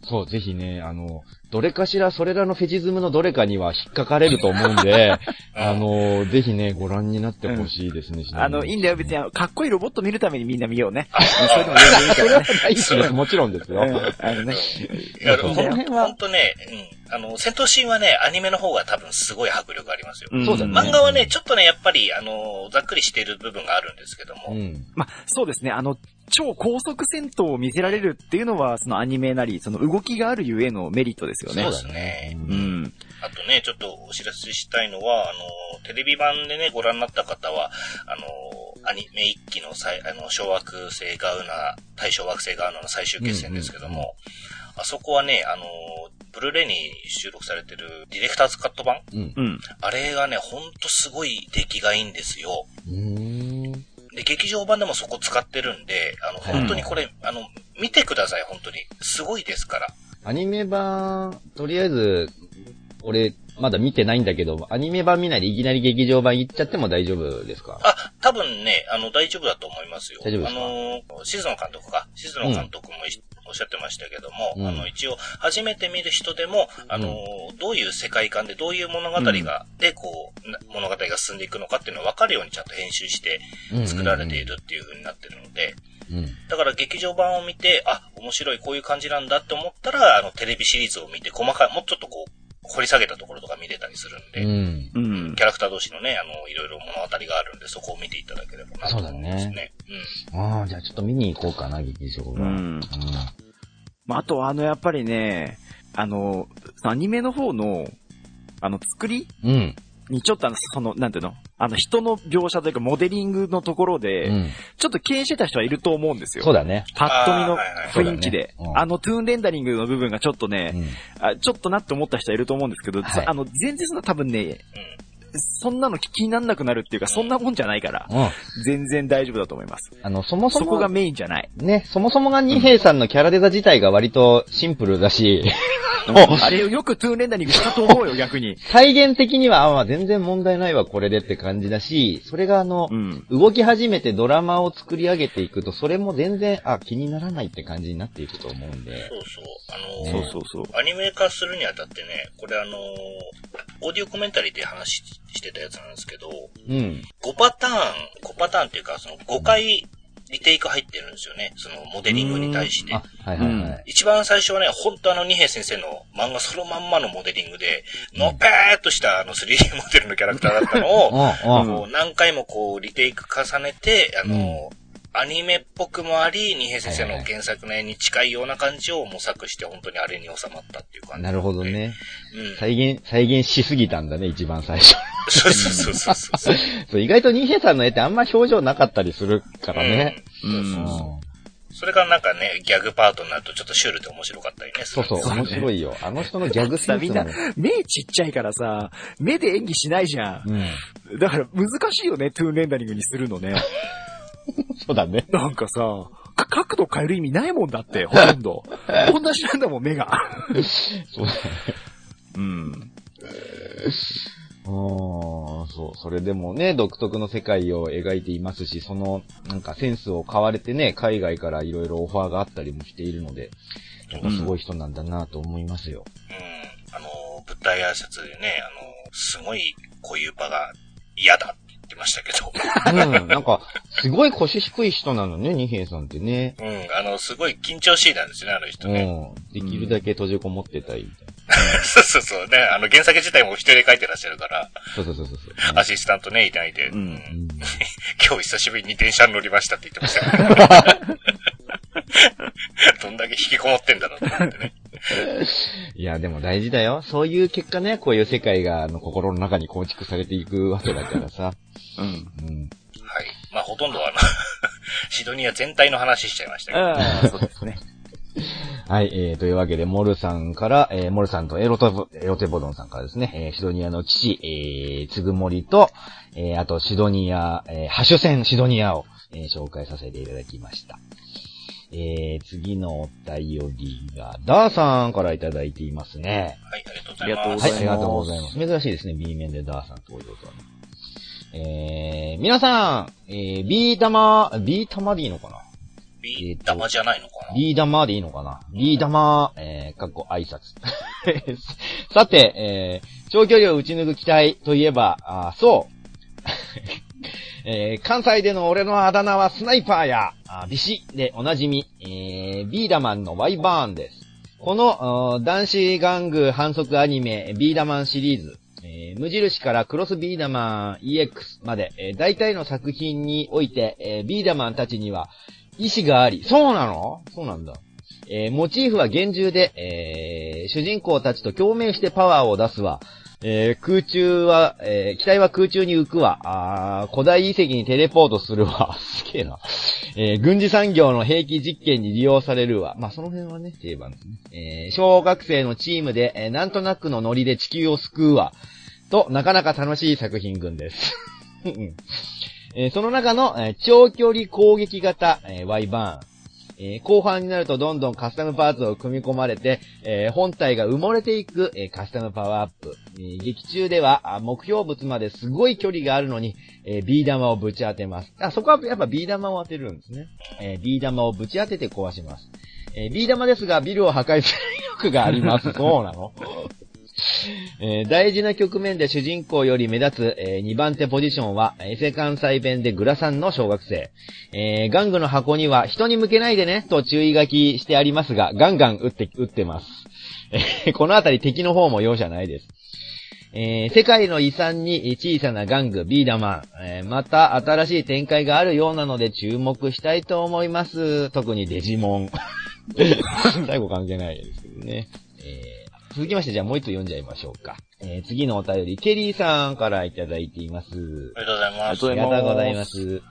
Speaker 2: そう、ぜひね、あの、どれかしらそれらのフェチズムのどれかには引っかかれると思うんで、あの、ぜひね、ご覧になってほしいですね。
Speaker 3: あの、いいんだよ、別にかっこいいロボット見るためにみんな見ようね。
Speaker 2: それでも全然いいからね。大好きです、もちろんですよ。
Speaker 3: うんあのね。
Speaker 1: いや、
Speaker 2: そう
Speaker 1: ほん
Speaker 3: その辺は
Speaker 1: ほんとね、うん。あの、戦闘シーンはね、アニメの方が多分すごい迫力ありますよ。
Speaker 3: ん
Speaker 2: そうだね
Speaker 1: 漫画はね、ちょっとね、やっぱり、あの、ざっくりしている部分があるんですけども。
Speaker 2: うん。
Speaker 3: まあ、そうですね。あの、超高速戦闘を見せられるっていうのは、そのアニメなり、その動きがあるゆえのメリットですよね。
Speaker 1: そうですね。
Speaker 3: うん。
Speaker 1: あとね、ちょっとお知らせしたいのは、あの、テレビ版でね、ご覧になった方は、あの、アニメ一期の最、あの、小惑星ガウナ、対小惑星ガウナの最終決戦ですけども、あそこはね、あの、ブルーレイに収録されてるディレクターズカット版
Speaker 2: うん。
Speaker 3: うん。
Speaker 1: あれがね、ほんとすごい出来がいいんですよ。
Speaker 2: うーん。
Speaker 1: で、劇場版でもそこ使ってるんで、あの、
Speaker 2: はい
Speaker 1: 本当にこれ、あの、見てください、本当に。すごいですから。
Speaker 2: アニメ版、とりあえず、俺、まだ見てないんだけど、アニメ版見ないでいきなり劇場版行っちゃっても大丈夫ですか？
Speaker 1: あ、多分ね、あの、大丈夫だと思いますよ。
Speaker 2: 大丈夫ですか？
Speaker 1: あの、静野監督か。静野監督もいおっしゃってましたけども、
Speaker 2: うん。
Speaker 1: あの、一応、初めて見る人でも、あの、どういう世界観で、どういう物語が、で、こう、な物語が進んでいくのかっていうのが分かるようにちゃんと編集して作られているっていう風になってるので、
Speaker 2: うん。
Speaker 1: だから劇場版を見て、あ、面白い、こういう感じなんだって思ったら、あの、テレビシリーズを見て、細かい、もうちょっとこう、掘り下げたところとか見れたりするんで、
Speaker 2: うん。
Speaker 3: うん
Speaker 1: キ。ャラクター同士のね、あの、いろいろ物語があるんで、そこを見ていただければなと思いますね。
Speaker 2: ああ、じゃあちょっと見に行こうかな、劇場
Speaker 3: う
Speaker 2: 版。
Speaker 3: ん。まあ、あとはあの、やっぱりね、あの、アニメの方の、あの、作り
Speaker 2: うん。うん。
Speaker 3: にちょっとあの、その、なんていうの？あの、人の描写というか、モデリングのところで、
Speaker 2: うん。
Speaker 3: ちょっと敬遠してた人はいると思うんですよ。
Speaker 2: そうだね。
Speaker 3: パッと見の雰囲気で。あの、トゥーンレンダリングの部分がちょっとね、
Speaker 2: うん。
Speaker 3: あちょっとなって思った人はいると思うんですけど、
Speaker 2: はい
Speaker 3: あの、全然そんな多分ね、
Speaker 1: うん。
Speaker 3: そんなの気になんなくなるっていうか、そんなもんじゃないから、
Speaker 2: うん。
Speaker 3: 全然大丈夫だと思います。
Speaker 2: あの、そもそも、
Speaker 3: そこがメインじゃない。
Speaker 2: ね、そもそもが二平さんのキャラデザ自体が割とシンプルだし、
Speaker 3: あれをよくトゥーンレンダリングしたと思うよ、逆に。
Speaker 2: 再現的には、あまあ全然問題ないわ、これでって感じだし、それがあの、
Speaker 3: うん。
Speaker 2: 動き始めてドラマを作り上げていくと、それも全然、あ、気にならないって感じになっていくと思うんで。
Speaker 1: そうそう。あのー
Speaker 3: そうそうそう。
Speaker 1: アニメ化するにあたってね、これあのーオーディオコメンタリーで話してたやつなんですけど、
Speaker 2: うん。
Speaker 1: 5パターン、5パターンっていうか、その5回リテイク入ってるんですよね。そのモデリングに対して
Speaker 2: あ。、はいはいはい。
Speaker 1: 一番最初はね、本当あの二平先生の漫画そのまんまのモデリングで、のぺーっとしたあの 3D モデルのキャラクターだったのを、何回もこうリテイク重ねて、あの、アニメっぽくもあり、二平先生の原作の絵に近いような感じを模索して本当にあれに収まったっていう感じ。
Speaker 2: なるほど。ね。
Speaker 1: うん。
Speaker 2: 再現、再現しすぎたんだね、一番最初。
Speaker 1: そうそうそうそうそう。
Speaker 2: そう、意外とニヘさんの絵ってあんま表情なかったりするからね。
Speaker 3: う
Speaker 1: うん。そうそう
Speaker 3: ん。
Speaker 1: そう。それがなんかね、ギャグパートになるとちょっとシュールで面白かったりね。
Speaker 2: そうそう、面白いよ。あの人のギャグセンス
Speaker 3: みんな
Speaker 2: も。、
Speaker 3: 目ちっちゃいからさ、目で演技しないじゃん。
Speaker 2: うん。
Speaker 3: だから難しいよね、トゥーンレンダリングにするのね。
Speaker 2: そうだね。
Speaker 3: なんかさ、か角度変える意味ないもんだって、ほとんど。同じなんだもん、目が。
Speaker 2: そうだね。
Speaker 3: うん。
Speaker 2: うーん、そう、それでもね、独特の世界を描いていますし、その、なんかセンスを買われてね、海外から色々オファーがあったりもしているので、なんかすごい人なんだなと思いますよ。
Speaker 1: うん。あの、舞台挨拶でね、あの、すごいこういう場が嫌だってましたけど。
Speaker 2: うん、なんか、すごい腰低い人なのね、二平さんってね。
Speaker 1: うん。あの、すごい緊張しいなんですよね、あの人
Speaker 2: う
Speaker 1: ね。
Speaker 2: ん。できるだけ閉じこもってたいみたいな。
Speaker 1: そうそうそう。ね、あの、原作自体も一人で書いてらっしゃるから、
Speaker 2: そうそうそうそう。
Speaker 1: アシスタントね、いないで、
Speaker 3: うん
Speaker 2: うん
Speaker 1: 今日久しぶりに電車に乗りましたって言ってました。どんだけ引きこもってんだろうと思ってね。
Speaker 2: いや、でも大事だよ。そういう結果ね、こういう世界が、あの、心の中に構築されていくわけだからさ。
Speaker 3: うん。
Speaker 2: うん。
Speaker 1: はい。まあ、ほとんどあの、シドニア全体の話しちゃいましたけど。
Speaker 3: ああ、そうですね。
Speaker 2: はい、えー、というわけで、モルさんから、えー、モルさんとエロトボ、エロテボドンさんからですね、えー、シドニアの父、えー、つぐもりと、えー、あと、シドニア、えー、ハシュセンシドニアを、えー、紹介させていただきました。えー、次のお便りが、ダーさんからいただいていますね。
Speaker 1: はい、ありがとうご
Speaker 3: ざいます
Speaker 2: ありがとうございます。珍しいですね、B 面でダーさん登場とはね。えー、皆さん、えー、B 玉、B 玉でいいのかな？
Speaker 1: ビー玉じゃないのかな、
Speaker 2: ビー玉でいいのかな？ビー玉、えー、かっこ挨拶。さて、えー、長距離を打ち抜く機体といえば、あーそう。えー、関西での俺のあだ名はスナイパーや、あビシでおなじみ、えー、ビーダマンのワイバーンです。この、男子玩具反則アニメ、ビーダマンシリーズ、えー無印からクロスビーダマン EX まで、えー大体の作品において、えービーダマンたちには意志があり、そうなの？そうなんだ。えーモチーフは厳重で、えー主人公たちと共鳴してパワーを出すわ。えー空中は、えー機体は空中に浮くわ。あー古代遺跡にテレポートするわ。すげえな。えー軍事産業の兵器実験に利用されるわ。まあ、その辺はね、定番ですね。え小学生のチームで、えなんとなくのノリで地球を救うわ。と、なかなか楽しい作品群です。えその中の、え長距離攻撃型、えー Y バーン。えー後半になるとどんどんカスタムパーツを組み込まれて、えー本体が埋もれていく、えーカスタムパワーアップ。え劇中では目標物まですごい距離があるのに、えービー玉をぶち当てます。あ、そこはやっぱビー玉を当てるんですね。えービー玉をぶち当てて壊します。えービー玉ですがビルを破壊する威力があります。そうなのえー大事な局面で主人公より目立つ、え2番手ポジションは、エセ関西弁でグラサンの小学生。えー玩具の箱には人に向けないでね、と注意書きしてありますが、ガンガン撃って、撃ってます。えーこのあたり敵の方も容赦ないです。えー世界の遺産に小さな玩具、ビーダマン。えーまた新しい展開があるようなので注目したいと思います。特にデジモン。最後関係ないですけどね。えー続きまして、じゃあもう一つ読んじゃいましょうか。えー次のお便り、ケリーさんからいただいています。
Speaker 1: ありがとうございます。
Speaker 3: ありが
Speaker 2: ありがとうございます。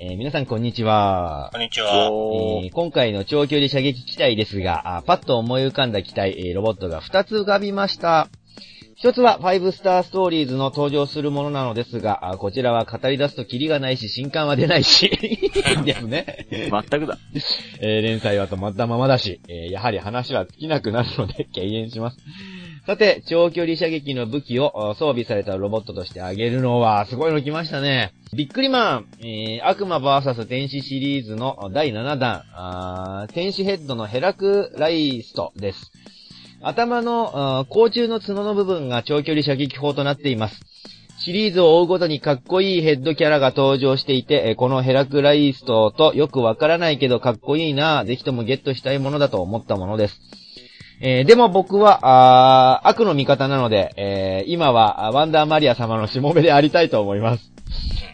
Speaker 2: えー皆さんこんにちは。
Speaker 1: こんにちは。
Speaker 2: えー今回の長距離射撃機体ですが、あパッと思い浮かんだ機体、えーロボットが2つ浮かびました。一つは、ファイブスターストーリーズの登場するものなのですが、あこちらは語り出すとキリがないし、新刊は出ないし、ですね。
Speaker 3: 全くだ。
Speaker 2: えー連載は止まったままだし、えーやはり話は尽きなくなるので 敬遠します。さて、長距離射撃の武器をあ装備されたロボットとしてあげるのは、すごいの来ましたね。ビックリマン、えー悪魔 VS 天使シリーズの第7弾、天使ヘッドのヘラクライストです。頭の、あー甲虫の角の部分が長距離射撃砲となっています。シリーズを追うごとにかっこいいヘッドキャラが登場していて、このヘラクライストとよくわからないけどかっこいいなぜひともゲットしたいものだと思ったものです。えーでも僕は、あ悪の味方なので、えー今はワンダーマリア様のしもべでありたいと思います。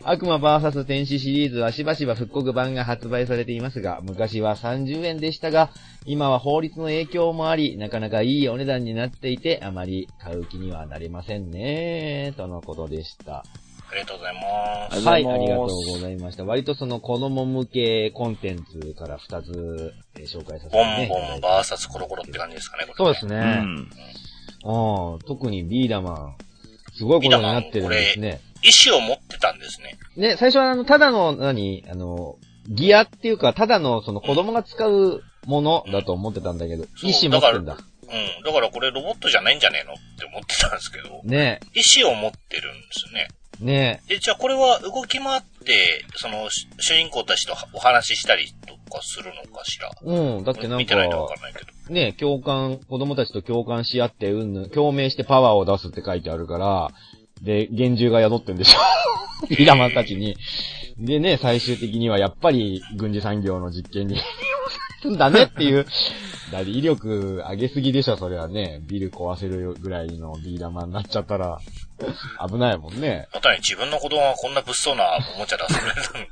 Speaker 2: 悪魔 VS 天使シリーズはしばしば復刻版が発売されていますが、昔は30円でしたが、今は法律の影響もあり、なかなかいいお値段になっていて、あまり買う気にはなれませんね、とのことでした。
Speaker 1: ありがとうございます。
Speaker 3: あ
Speaker 2: はい、ありがとうございました。割とその子供向けコンテンツから2つ、えー紹介させて
Speaker 1: ボ
Speaker 2: ね
Speaker 1: ンボンバーサスコロコロって感じですかね、これ、
Speaker 2: そうですね。
Speaker 3: うん。
Speaker 2: ああ、特にビーダマン、すごいことになってるんですね。
Speaker 1: 意思を持ってたんですね。
Speaker 2: ね、最初はあの、ただの、何、あの、ギアっていうか、ただのその子供が使うものだと思ってたんだけど、意思持ってんだ。
Speaker 1: うん。だからこれロボットじゃないんじゃねえのって思ってたんですけど、
Speaker 2: ね
Speaker 1: 意思を持ってるんですね。
Speaker 2: ね
Speaker 1: で、じゃあこれは動き回って、その、し主人公たちとお話ししたりとかするのかしら？
Speaker 2: うん、だってなんか
Speaker 1: 見て、ないとわかんないけど。
Speaker 2: ね共感、子供たちと共感し合って、うんぬん、共鳴してパワーを出すって書いてあるから、で、厳重が宿ってんでしょビーダマンたちに。でね、最終的にはやっぱり軍事産業の実験に利用されるんだねっていう。だって威力上げすぎでしょ、それはね。ビル壊せるぐらいのビーダマンになっちゃったら、危ないもんね。
Speaker 1: またに自分の子供がこんな物騒なおもちゃ出されるなんてね。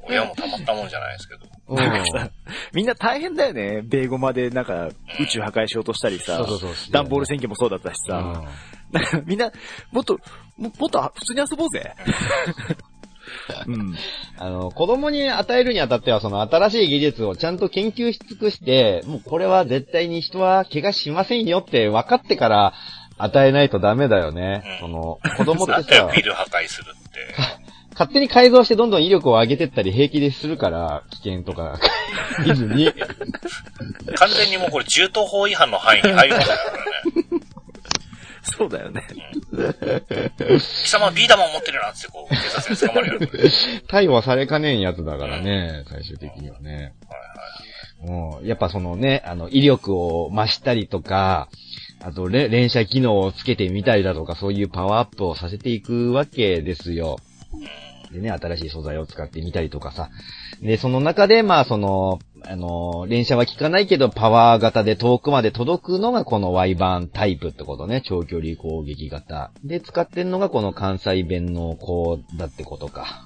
Speaker 1: 親もたまったもんじゃないですけど。
Speaker 2: うん。
Speaker 3: なんかさみんな大変だよね。米語までなんか宇宙破壊しようとしたりさ
Speaker 2: そう、そうそう。
Speaker 3: ダンボール選挙もそうだったしさ、
Speaker 2: うん
Speaker 3: なんかみんな、もっと、ももっと普通に遊ぼうぜ。うん。
Speaker 2: あの、子供に与えるにあたっては、その新しい技術をちゃんと研究し尽くして、もうこれは絶対に人は怪我しませんよって分かってから与えないとダメだよね。
Speaker 1: うん
Speaker 2: その、子供って さ、
Speaker 1: ビル破壊するって。
Speaker 2: 勝手に改造してどんどん威力を上げてったり平気でするから、危険とか 見ずに。
Speaker 1: 完全にもうこれ銃刀法違反の範囲に入りましたからね。
Speaker 3: そうだよね。
Speaker 1: 貴様はビー玉を持ってるなってこう、警察に捕まるよ。
Speaker 2: 逮捕されかねんやつだからね、最終的にはね。うん、やっぱそのね、あの、威力を増したりとか、あと、れ連射機能をつけてみたりだとか、そういうパワーアップをさせていくわけですよ。でね、新しい素材を使ってみたりとかさ。で、その中で、まあ、その、あの、連射は効かないけど、パワー型で遠くまで届くのがこの Y 版タイプってことね。長距離攻撃型。で、使ってんのがこの関西弁の子だってことか。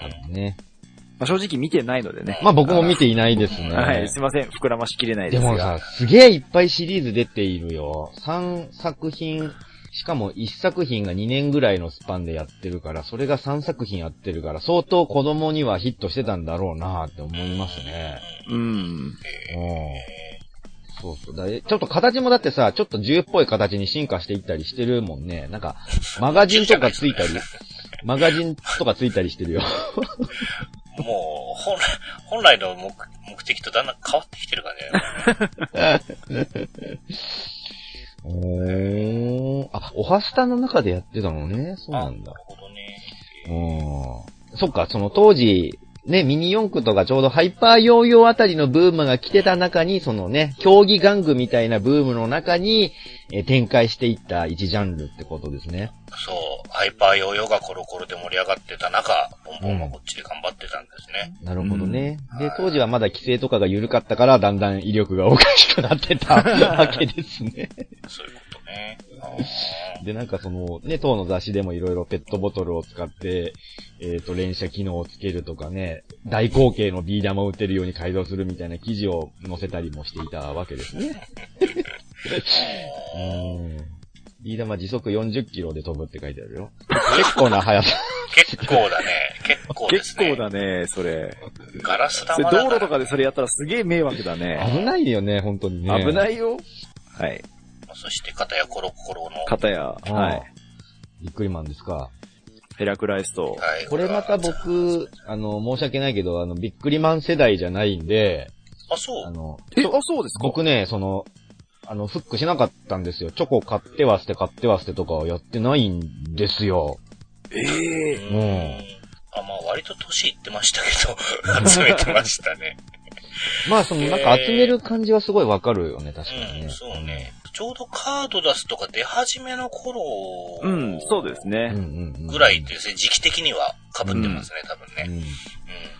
Speaker 2: 多分ね。
Speaker 3: まあ、正直見てないのでね。
Speaker 2: まあ僕も見ていないですね。
Speaker 3: はい、すいません。膨らましきれないでが。
Speaker 2: ですもさ、すげえいっぱいシリーズ出ているよ。3作品、しかも1作品が2年ぐらいのスパンでやってるから、それが3作品やってるから、相当子供にはヒットしてたんだろうなって思いますね。
Speaker 3: うん。
Speaker 2: うん。そうそう。だちょっと形もだってさ、ちょっと銃っぽい形に進化していったりしてるもんね。なんか、マガジンとかついたり、マガジンとかついたりしてるよ。
Speaker 1: もう、本来、本来の目目的とだんだん変わってきてる感じだよね。
Speaker 2: おー。あ、オハスタの中でやってたのね。そうなんだ
Speaker 1: な。るほどね。
Speaker 2: うん。そっか、その当時、ね、ミニ四駆とかちょうどハイパーヨーヨーあたりのブームが来てた中に、そのね、競技玩具みたいなブームの中に、えー展開していった一ジャンルってことですね。
Speaker 1: そう、ハイパーヨーヨーがコロコロで盛り上がってた中、ボンボンはこっちで頑張ってたんですね。
Speaker 2: なるほどね。
Speaker 1: うん
Speaker 2: で、当時はまだ規制とかが緩かったから、だんだん威力がおかしくなってた わけですね。
Speaker 1: そういうことね。あ
Speaker 2: で、なんかその、ね、当の雑誌でもいろいろペットボトルを使って、えっ、と、連射機能をつけるとかね、大口径のビー玉を打てるように改造するみたいな記事を載せたりもしていたわけですね。うん。ビー玉時速40キロで飛ぶって書いてあるよ。結構な速さ。
Speaker 1: 結構だね。結構です
Speaker 3: 結
Speaker 1: ね。
Speaker 3: 構だね、それ。
Speaker 1: ガラス玉だ
Speaker 3: 道路とかでそれやったらすげえ迷惑だね。
Speaker 2: 危ないよね、本当にね。。
Speaker 3: 危ないいよ。はい。
Speaker 1: そして、片やコロコロの。
Speaker 3: 片や、はい。
Speaker 2: ビックリマンですか。
Speaker 3: ヘラクライスト。
Speaker 1: はい。
Speaker 2: これまた僕、あの、申し訳ないけど、あの、ビックリマン世代じゃないんで、
Speaker 1: あ、そう。
Speaker 2: あの、
Speaker 3: え、
Speaker 2: そ
Speaker 3: あ、そうですか？
Speaker 2: 僕ね、その、あの、フックしなかったんですよ。チョコ買っては捨て、買っては捨てとかはやってないんですよ。
Speaker 3: ええ
Speaker 1: うーん。あ、まあ割と年いってましたけど、集めてましたね。
Speaker 2: まあ、その、なんか集める感じはすごいわかるよね、確かにね。
Speaker 1: うん、そうね。ちょうどカード出すとか出始めの頃
Speaker 3: うん、そうです
Speaker 2: うん。
Speaker 3: ね。
Speaker 2: うんうんうん。
Speaker 1: ぐらいですね、時期的には被ってますね、多分ね。
Speaker 2: うん。
Speaker 1: うん。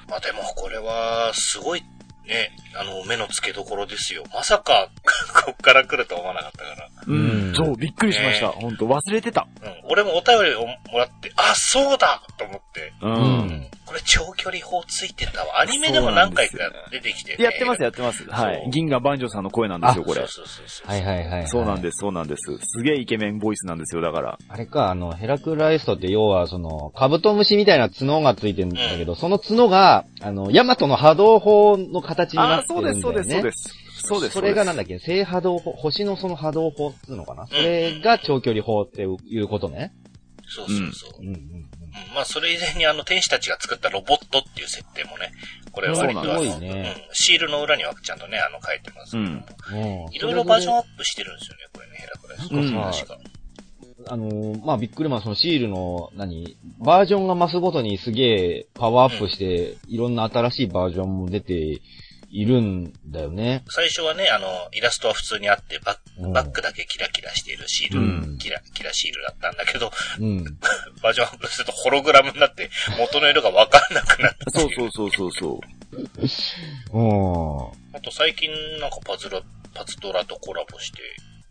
Speaker 1: まあでもこれは、すごい、ね、あの、目の付けどころですよ。まさか、こっから来るとは思わなかったから。
Speaker 3: う
Speaker 2: うん
Speaker 3: ん、そう、びっくりしました。
Speaker 1: ね
Speaker 3: 本当忘れてた。
Speaker 1: うん。俺もお便りをもらって、あ、そうだと思って。
Speaker 3: う。
Speaker 2: うんん。
Speaker 1: これ長距離砲ついてたわ。アニメでも何回か出てきて、ね。
Speaker 3: やってます、やってます。はい銀河万丈さんの声なんですよ、これ
Speaker 1: そう。そうそうそう。
Speaker 2: はいはいはいはい。
Speaker 3: そうなんです、そうなんです。すげえイケメンボイスなんですよ、だから。
Speaker 2: あれか、あの、ヘラクライストって要は、その、カブトムシみたいな角がついてるんだけど、その角が、あの、ヤマトの波動砲の形になってるんだよね。
Speaker 3: そうです、そうです、そうです。そうです。
Speaker 2: それがなん
Speaker 3: だ
Speaker 2: だっけ？正波動砲、星のその波動砲っていうのかな？それが長距離砲っていうことね。
Speaker 1: そうそうそう。
Speaker 2: うんうん
Speaker 1: うんまあ、それ以前にあの、天使たちが作ったロボットっていう設定もね、これ割とあの、
Speaker 2: ね。
Speaker 1: うん。シールの裏にはちゃんとね、あの、書いてますけど、
Speaker 3: うん。
Speaker 2: うん。もう
Speaker 1: いろいろバージョンアップしてるんですよね、これね、ヘラクライス。
Speaker 3: うん。
Speaker 1: 確か。
Speaker 2: あのーまあ、ビックリマンそのシールの、何バージョンが増すごとにすげえパワーアップして、いろん。な新しいバージョンも出ているんだよね。
Speaker 1: 最初はね、あの、イラストは普通にあって、バ
Speaker 2: うん
Speaker 1: ッバックだけキラキラしているシール、
Speaker 2: うん
Speaker 1: キラ、キラシールだったんだけど、
Speaker 2: うん。
Speaker 1: バージョンアップするとホログラムになって、元の色がわかんなくなったっ
Speaker 3: う。そうそうそうそう。
Speaker 2: うん。
Speaker 1: あと最近なんかパズラ、パズドラとコラボして、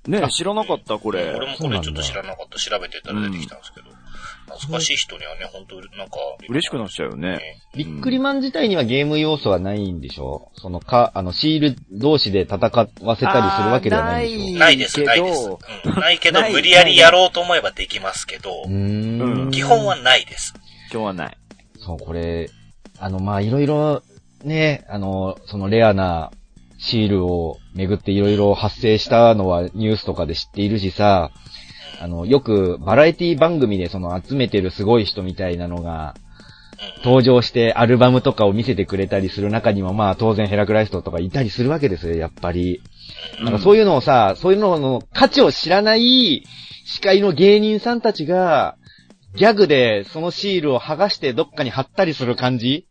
Speaker 3: ね、知らなかった、これ。
Speaker 1: 俺もこれちょっと知らなかった。調べてたら出てきたんですけど。懐かしい人にはね、本当なんか。
Speaker 3: 嬉しくなっちゃうよね。
Speaker 2: ビックリマン自体にはゲーム要素はないんでしょそのか、あの、シール同士で戦わせたりするわけではないんでしょ
Speaker 1: ないです、
Speaker 3: けど
Speaker 1: ないです。うん、ないけど
Speaker 3: な、い
Speaker 1: 無理やりやろうと思えばできますけど、
Speaker 2: うーん。
Speaker 1: 基本はないです。
Speaker 3: 今日はない。
Speaker 2: そう、これ、あの、まあ、いろいろ、ね、あの、そのレアなシールをめぐっていろいろ発生したのはニュースとかで知っているしさ、あの、よくバラエティ番組でその集めてるすごい人みたいなのが、登場してアルバムとかを見せてくれたりする中にもまあ当然ヘラクライストとかいたりするわけですよ、やっぱり。なんかそういうのをさ、そういうのの価値を知らない司会の芸人さんたちが、ギャグでそのシールを剥がしてどっかに貼ったりする感じ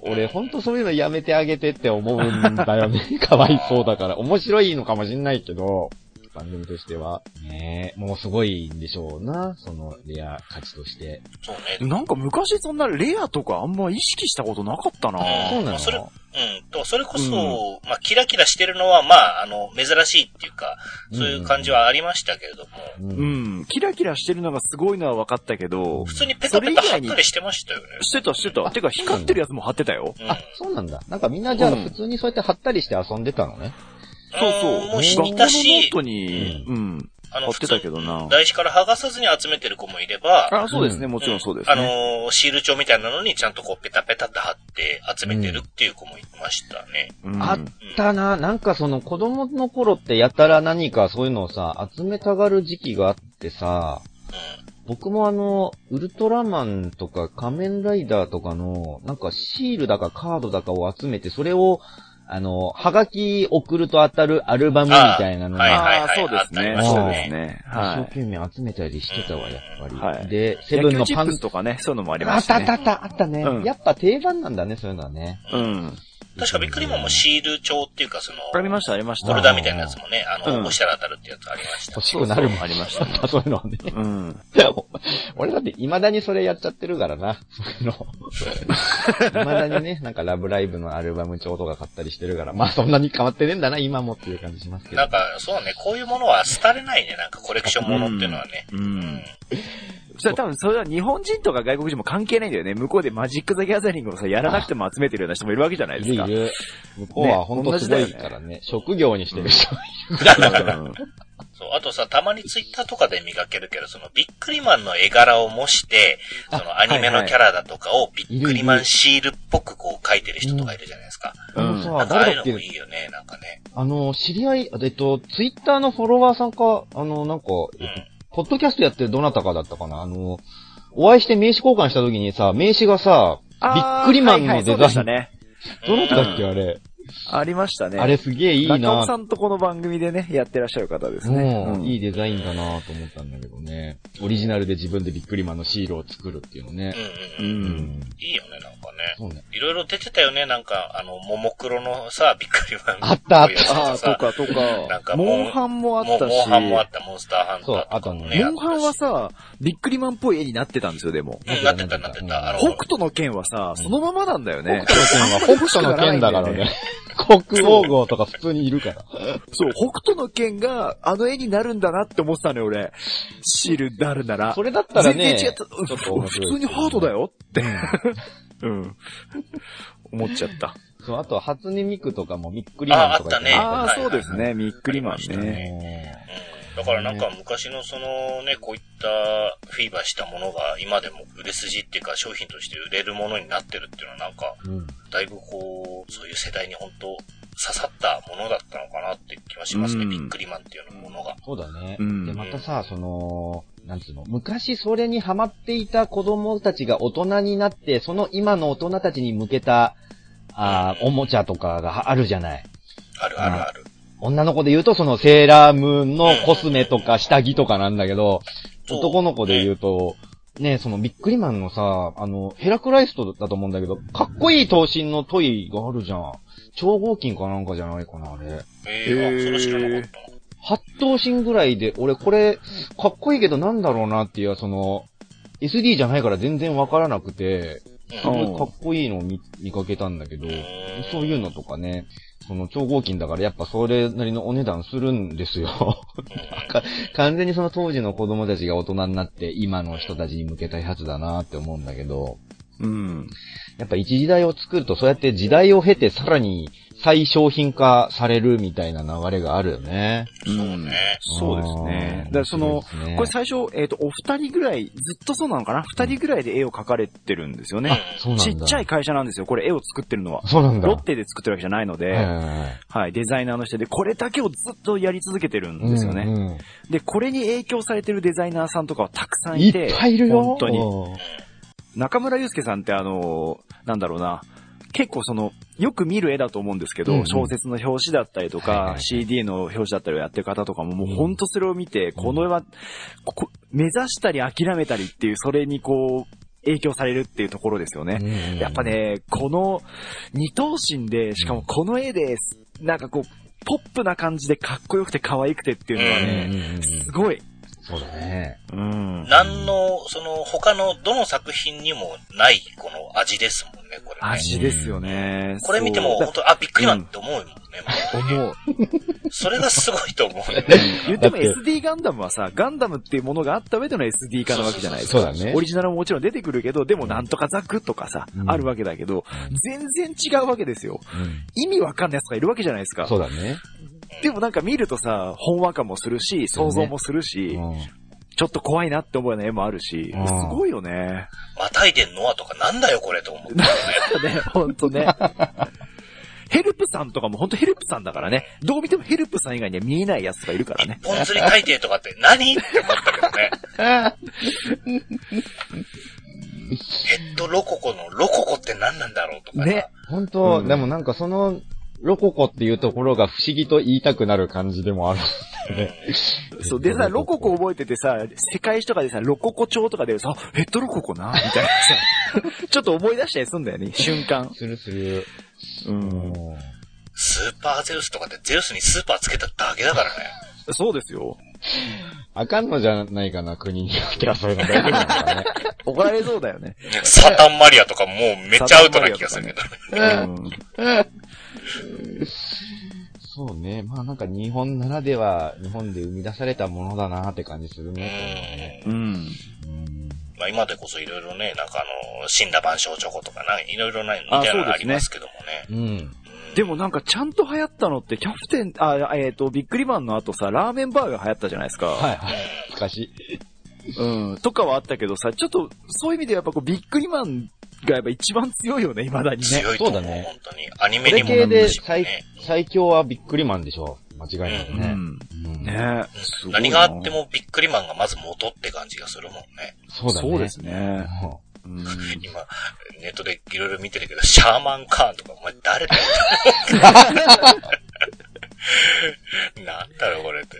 Speaker 2: 俺ほんとそういうのやめてあげてって思うんだよね。かわいそうだから。面白いのかもしんないけど、番組としては。ねえ、もうすごいんでしょうな。そのレア価値として。
Speaker 1: そうね。
Speaker 3: なんか昔そんなレアとかあんま意識したことなかったな
Speaker 2: そうなの
Speaker 1: まあそれうん。と、それこそ、まあ、キラキラしてるのは、まあ、あの、珍しいっていうか、そういう感じはありましたけれども、
Speaker 2: うん
Speaker 3: うん。キラキラしてるのがすごいのは分かったけど、
Speaker 1: 普通にペタペタ貼ったりしてましたよね。
Speaker 3: してたしてた。てか光ってるやつも貼ってたよ。
Speaker 1: うん。
Speaker 2: あ、そうなんだ。なんかみんなじゃあ
Speaker 3: うん
Speaker 2: 普通にそうやって貼ったりして遊んでたのね。
Speaker 3: そうそう。
Speaker 1: もう
Speaker 3: 学校のノ
Speaker 1: いたし
Speaker 3: に、うん。
Speaker 1: あ
Speaker 3: 貼ってたけどな
Speaker 1: 台紙から剥がさずに集めてる子もいれば、
Speaker 3: あ、そうですね。もちろんそうです
Speaker 1: あ
Speaker 3: ね。
Speaker 1: のー、シール帳みたいなのにちゃんとこうペタペタって貼って集めてるっていう子もいましたね。
Speaker 3: うん
Speaker 2: あったな。なんかその子供の頃ってやたら何かそういうのをさ、集めたがる時期があってさ、僕もあの、ウルトラマンとか仮面ライダーとかの、なんかシールだかカードだかを集めて、それを、あの、はがき送ると当たるアルバムみたいなの
Speaker 1: はい
Speaker 2: が、
Speaker 3: ああ、そうですね。
Speaker 1: あ
Speaker 3: そう
Speaker 2: った
Speaker 3: ですね。
Speaker 2: 一生
Speaker 3: は
Speaker 2: 懸命集めたりしてたわ、やっぱり。
Speaker 3: はい
Speaker 2: で、
Speaker 3: い。
Speaker 2: セブンのパン
Speaker 3: 野球チップス、とかね、そういうのもありま
Speaker 2: あっ
Speaker 3: したた
Speaker 2: あったあ
Speaker 3: ね。
Speaker 2: ったあったね、
Speaker 3: うん
Speaker 2: やっぱ定番なんだね、そういうのはね。
Speaker 3: うん。
Speaker 1: 確かビックリマンもシール帳っていうかその、
Speaker 3: ありました、ありました。
Speaker 1: フォルダみたいなやつもね、あの、
Speaker 3: うん
Speaker 1: 押したら当たるってやつありました。
Speaker 2: 欲しくなるもん。
Speaker 3: そうそうありましたね
Speaker 2: あったそういうのはね。
Speaker 3: うん。
Speaker 2: 俺だって未だにそれやっちゃってるからな。そういうの。未だにね、なんかラブライブのアルバム帳とか買ったりしてるから、まあそんなに変わってねえんだな、今もっていう感じしますけど
Speaker 1: なん。か、そうね、こういうものは廃れないね、なんかコレクションものっていうのはね。
Speaker 3: うん
Speaker 1: うん
Speaker 3: それ多分それは日本人とか外国人も関係ないんだよね。向こうでマジック・ザ・ギャザリングをさ、やらなくても集めてるような人もいるわけじゃないですか。
Speaker 2: いるいる。向こうはほんとすごいからね。職業にしてる人。
Speaker 3: うん
Speaker 1: そう、あとさ、たまにツイッターとかで見かけるけど、そのビックリマンの絵柄を模して、そのアニメのキャラだとかをビックリマンシールっぽくこう描いてる人とかいるじゃないですか。
Speaker 3: うん
Speaker 2: あのさ、
Speaker 1: なんかああいうの
Speaker 2: 誰だっけ？
Speaker 1: もいいよね、なんかね。
Speaker 2: あの、知り合い、えっと、ツイッターのフォロワーさんか、あの、なんか、えっと、ポッドキャストやってるどなたかだったかな？あの、お会いして名刺交換した時にさ、名刺がさ、びっくりマンのデザイン。
Speaker 3: はいはいそうでしたね。
Speaker 2: どなただっけ、あれ？
Speaker 3: ありましたね。
Speaker 2: あれすげえいいな。
Speaker 3: 中尾さんとこの番組でね、やってらっしゃる方ですね。
Speaker 2: うん、
Speaker 3: うん。
Speaker 2: いいデザインだなと思ったんだけどね。オリジナルで自分でビックリマンのシールを作るっていうのね。
Speaker 1: うんうんうん。
Speaker 3: うん。
Speaker 1: いいよね、なんかね。
Speaker 2: そうね。
Speaker 1: いろいろ出てたよね、なんか、あの、ももクロのさ、びっくりマン。
Speaker 2: あったあった。
Speaker 3: ああ、とかと
Speaker 1: なん
Speaker 3: か、モンハンもあったし、
Speaker 1: モンハンもあった、モンスターハンターとかも
Speaker 2: そうあと
Speaker 1: ね。
Speaker 3: モンハンはさ、ビックリマンっぽい絵になってたんですよ、でも。
Speaker 1: うん、なってた、なってた。
Speaker 3: 北斗の剣はさ、そのままなん。だよね。
Speaker 2: 北斗の剣は北斗の剣だからね。国王号とか普通にいるから。
Speaker 3: そう、北斗の剣があの絵になるんだなって思ってたのよ、俺。シールになるなら。
Speaker 2: それだったらね、
Speaker 3: 全然違った。
Speaker 2: っと
Speaker 3: 普通にハードだよって。うん。思っちゃった。
Speaker 2: そう、あと、初音ミクとかもビックリマンとか言て
Speaker 1: ね
Speaker 3: ああ、
Speaker 1: はい
Speaker 3: そうですね。ビックリマンね。
Speaker 1: うん。だからなんか昔のそのね、こういったフィーバーしたものが今でも売れ筋っていうか商品として売れるものになってるっていうのはなんか、
Speaker 2: うん。
Speaker 1: だいぶこう、そういう世代に本当刺さったものだったのかなって気はしますね、
Speaker 3: うん
Speaker 1: ビックリマンっていうものが。
Speaker 2: そうだね。
Speaker 3: うん
Speaker 2: で、またさ、その、なんつうの、昔それにハマっていた子供たちが大人になって、その今の大人たちに向けた、あーおもちゃとかがあるじゃない。
Speaker 1: あるあるある。
Speaker 2: 女の子で言うと、そのセーラームーンのコスメとか下着とかなんだけど、男の子で言うと、ね、そのビックリマンのさ、あの、ヘラクライストだと思うんだけど、かっこいい頭身のトイがあるじゃん。超合金かなんかじゃないかな、あれ。
Speaker 1: えー、あ、それ知らなかったな。
Speaker 2: 八頭身ぐらいで、俺これ、かっこいいけどなんだろうなっていう、その、SD じゃないから全然わからなくて、す
Speaker 1: うん
Speaker 2: ごいかっこいいのを見見かけたんだけど、そういうのとかね、その超合金だからやっぱそれなりのお値段するんですよ。か完全にその当時の子供たちが大人になって今の人たちに向けたやつだなって思うんだけど、
Speaker 3: うん。
Speaker 2: やっぱ一時代を作るとそうやって時代を経てさらに再商品化されるみたいな流れがあるよね。
Speaker 1: そうね。
Speaker 3: そうですね。だからその、
Speaker 2: ね
Speaker 3: これ最初、えっ、と、お二人ぐらい、ずっとそうなのかな？二人ぐらいで絵を描かれてるんですよね。ちっちゃい会社なんですよ。これ絵を作ってるのは。
Speaker 2: そうなんだ。
Speaker 3: ロッテで作ってるわけじゃないので、
Speaker 2: はい
Speaker 3: デザイナーの人で、これだけをずっとやり続けてるんですよね。
Speaker 2: うんうん
Speaker 3: で、これに影響されてるデザイナーさんとかはたくさん
Speaker 2: い
Speaker 3: いて、
Speaker 2: っぱいいるよ。
Speaker 3: 本当に。
Speaker 2: うん
Speaker 3: 中村祐介さんってあのーなんだろうな、結構その、よく見る絵だと思うんですけど、
Speaker 2: うんうん。
Speaker 3: 小説の表紙だったりとか、
Speaker 2: はいはいはい。
Speaker 3: CD の表紙だったりをやってる方とかも、もう
Speaker 2: うん。
Speaker 3: 本当それを見て、この絵は、ここ目指したり諦めたりっていう、それにこう、影響されるっていうところですよね。
Speaker 2: うん
Speaker 3: やっぱ、ね、この二頭身で、しかもこの絵で、なんかこう、ポップな感じでかっこよくて可愛くてっていうのは
Speaker 2: うん
Speaker 3: ね、
Speaker 2: うんうん。
Speaker 3: すごい。
Speaker 2: そうだね。
Speaker 3: うん。
Speaker 1: 何の、その、他のどの作品にもない、この味ですもんね、これね。
Speaker 3: 味ですよね。
Speaker 1: これ見ても、本当あ、びっくりマンって思うもんね。
Speaker 3: 思う。
Speaker 1: それがすごいと思うよね。
Speaker 3: 言っても SD ガンダムはさ、ガンダムっていうものがあった上での SD 化なわけじゃないですか。
Speaker 2: そうだね
Speaker 3: オリジナルももちろん出てくるけど、でもなんとかザクとかさ、
Speaker 2: うん
Speaker 3: あるわけだけど、全然違うわけですよ。
Speaker 2: うん
Speaker 3: 意味わかんないやつがいるわけじゃないですか。
Speaker 2: そうだね。
Speaker 3: でもなんか見るとさ、ほんわかもするし、想像もするし、
Speaker 2: うん
Speaker 3: ちょっと怖いなって思うような絵もあるし、
Speaker 2: うん
Speaker 3: すごいよね。
Speaker 1: またいでんのはとかなんだよこれと思ったよね。
Speaker 3: ね、ほんとね。ヘルプさんとかもほんとヘルプさんだからね。どう見てもヘルプさん以外には見えないやつがいるからね。
Speaker 1: 一本釣り大抵とかって何？って思ったけどね。ヘッドロココのロココって何なんだろうとかさ。
Speaker 3: ね
Speaker 2: 本当、
Speaker 3: うん
Speaker 2: でもなんかその、ロココっていうところが不思議と言いたくなる感じでもある。
Speaker 3: そう、でさ、ロココ覚えててさ、世界史とかでさ、ロココ帳とかでさ、ヘッドロココなみたいなさ、ちょっと思い出したりすんだよね、瞬間。
Speaker 2: するする。
Speaker 3: うん。
Speaker 1: スーパーゼウスとかってゼウスにスーパーつけただけだからね。
Speaker 3: そうですよ。
Speaker 2: あかんのじゃないかな、国によってはそういうの大丈夫なのかね。
Speaker 3: 怒られそうだよね。
Speaker 1: サタンマリアとかもうめっちゃアウトな気がするけどね。
Speaker 3: うん。
Speaker 2: そうね。まあなんか日本ならでは、日本で生み出されたものだなって感じするね。
Speaker 1: うん。まあ今でこそいろいろね、なんかあの、死んだ万象チョコとかな、いろいろな、み
Speaker 3: あ
Speaker 1: たいなのあ
Speaker 3: そうですね
Speaker 1: りますけどもね。
Speaker 2: うん。
Speaker 3: でもなんかちゃんと流行ったのって、キャプテン、あ、えっ、と、ビックリマンの後さ、ラーメンバーが流行ったじゃないですか。
Speaker 2: はいはい。懐かしい。
Speaker 3: うん。とかはあったけどさ、ちょっと、そういう意味でやっぱこう、ビックリマンがやっぱ一番強いよね、未だにね。
Speaker 1: 強いと思う、
Speaker 2: そうだね
Speaker 1: 本当に。アニ
Speaker 2: こ
Speaker 1: メにもな
Speaker 2: れ系で
Speaker 1: ったし
Speaker 2: 最
Speaker 1: ね。
Speaker 2: 最強はビックリマンでしょ？間違いなくね。
Speaker 3: うん。
Speaker 2: うん
Speaker 3: ね
Speaker 1: 何があってもビックリマンがまず元って感じがするもんね。
Speaker 2: そうだね。
Speaker 3: そうですね。
Speaker 2: う
Speaker 3: うん。
Speaker 1: 今、ネットでいろいろ見てるけど、シャーマンカーンとか、お前誰だよ？なんだろう、これって。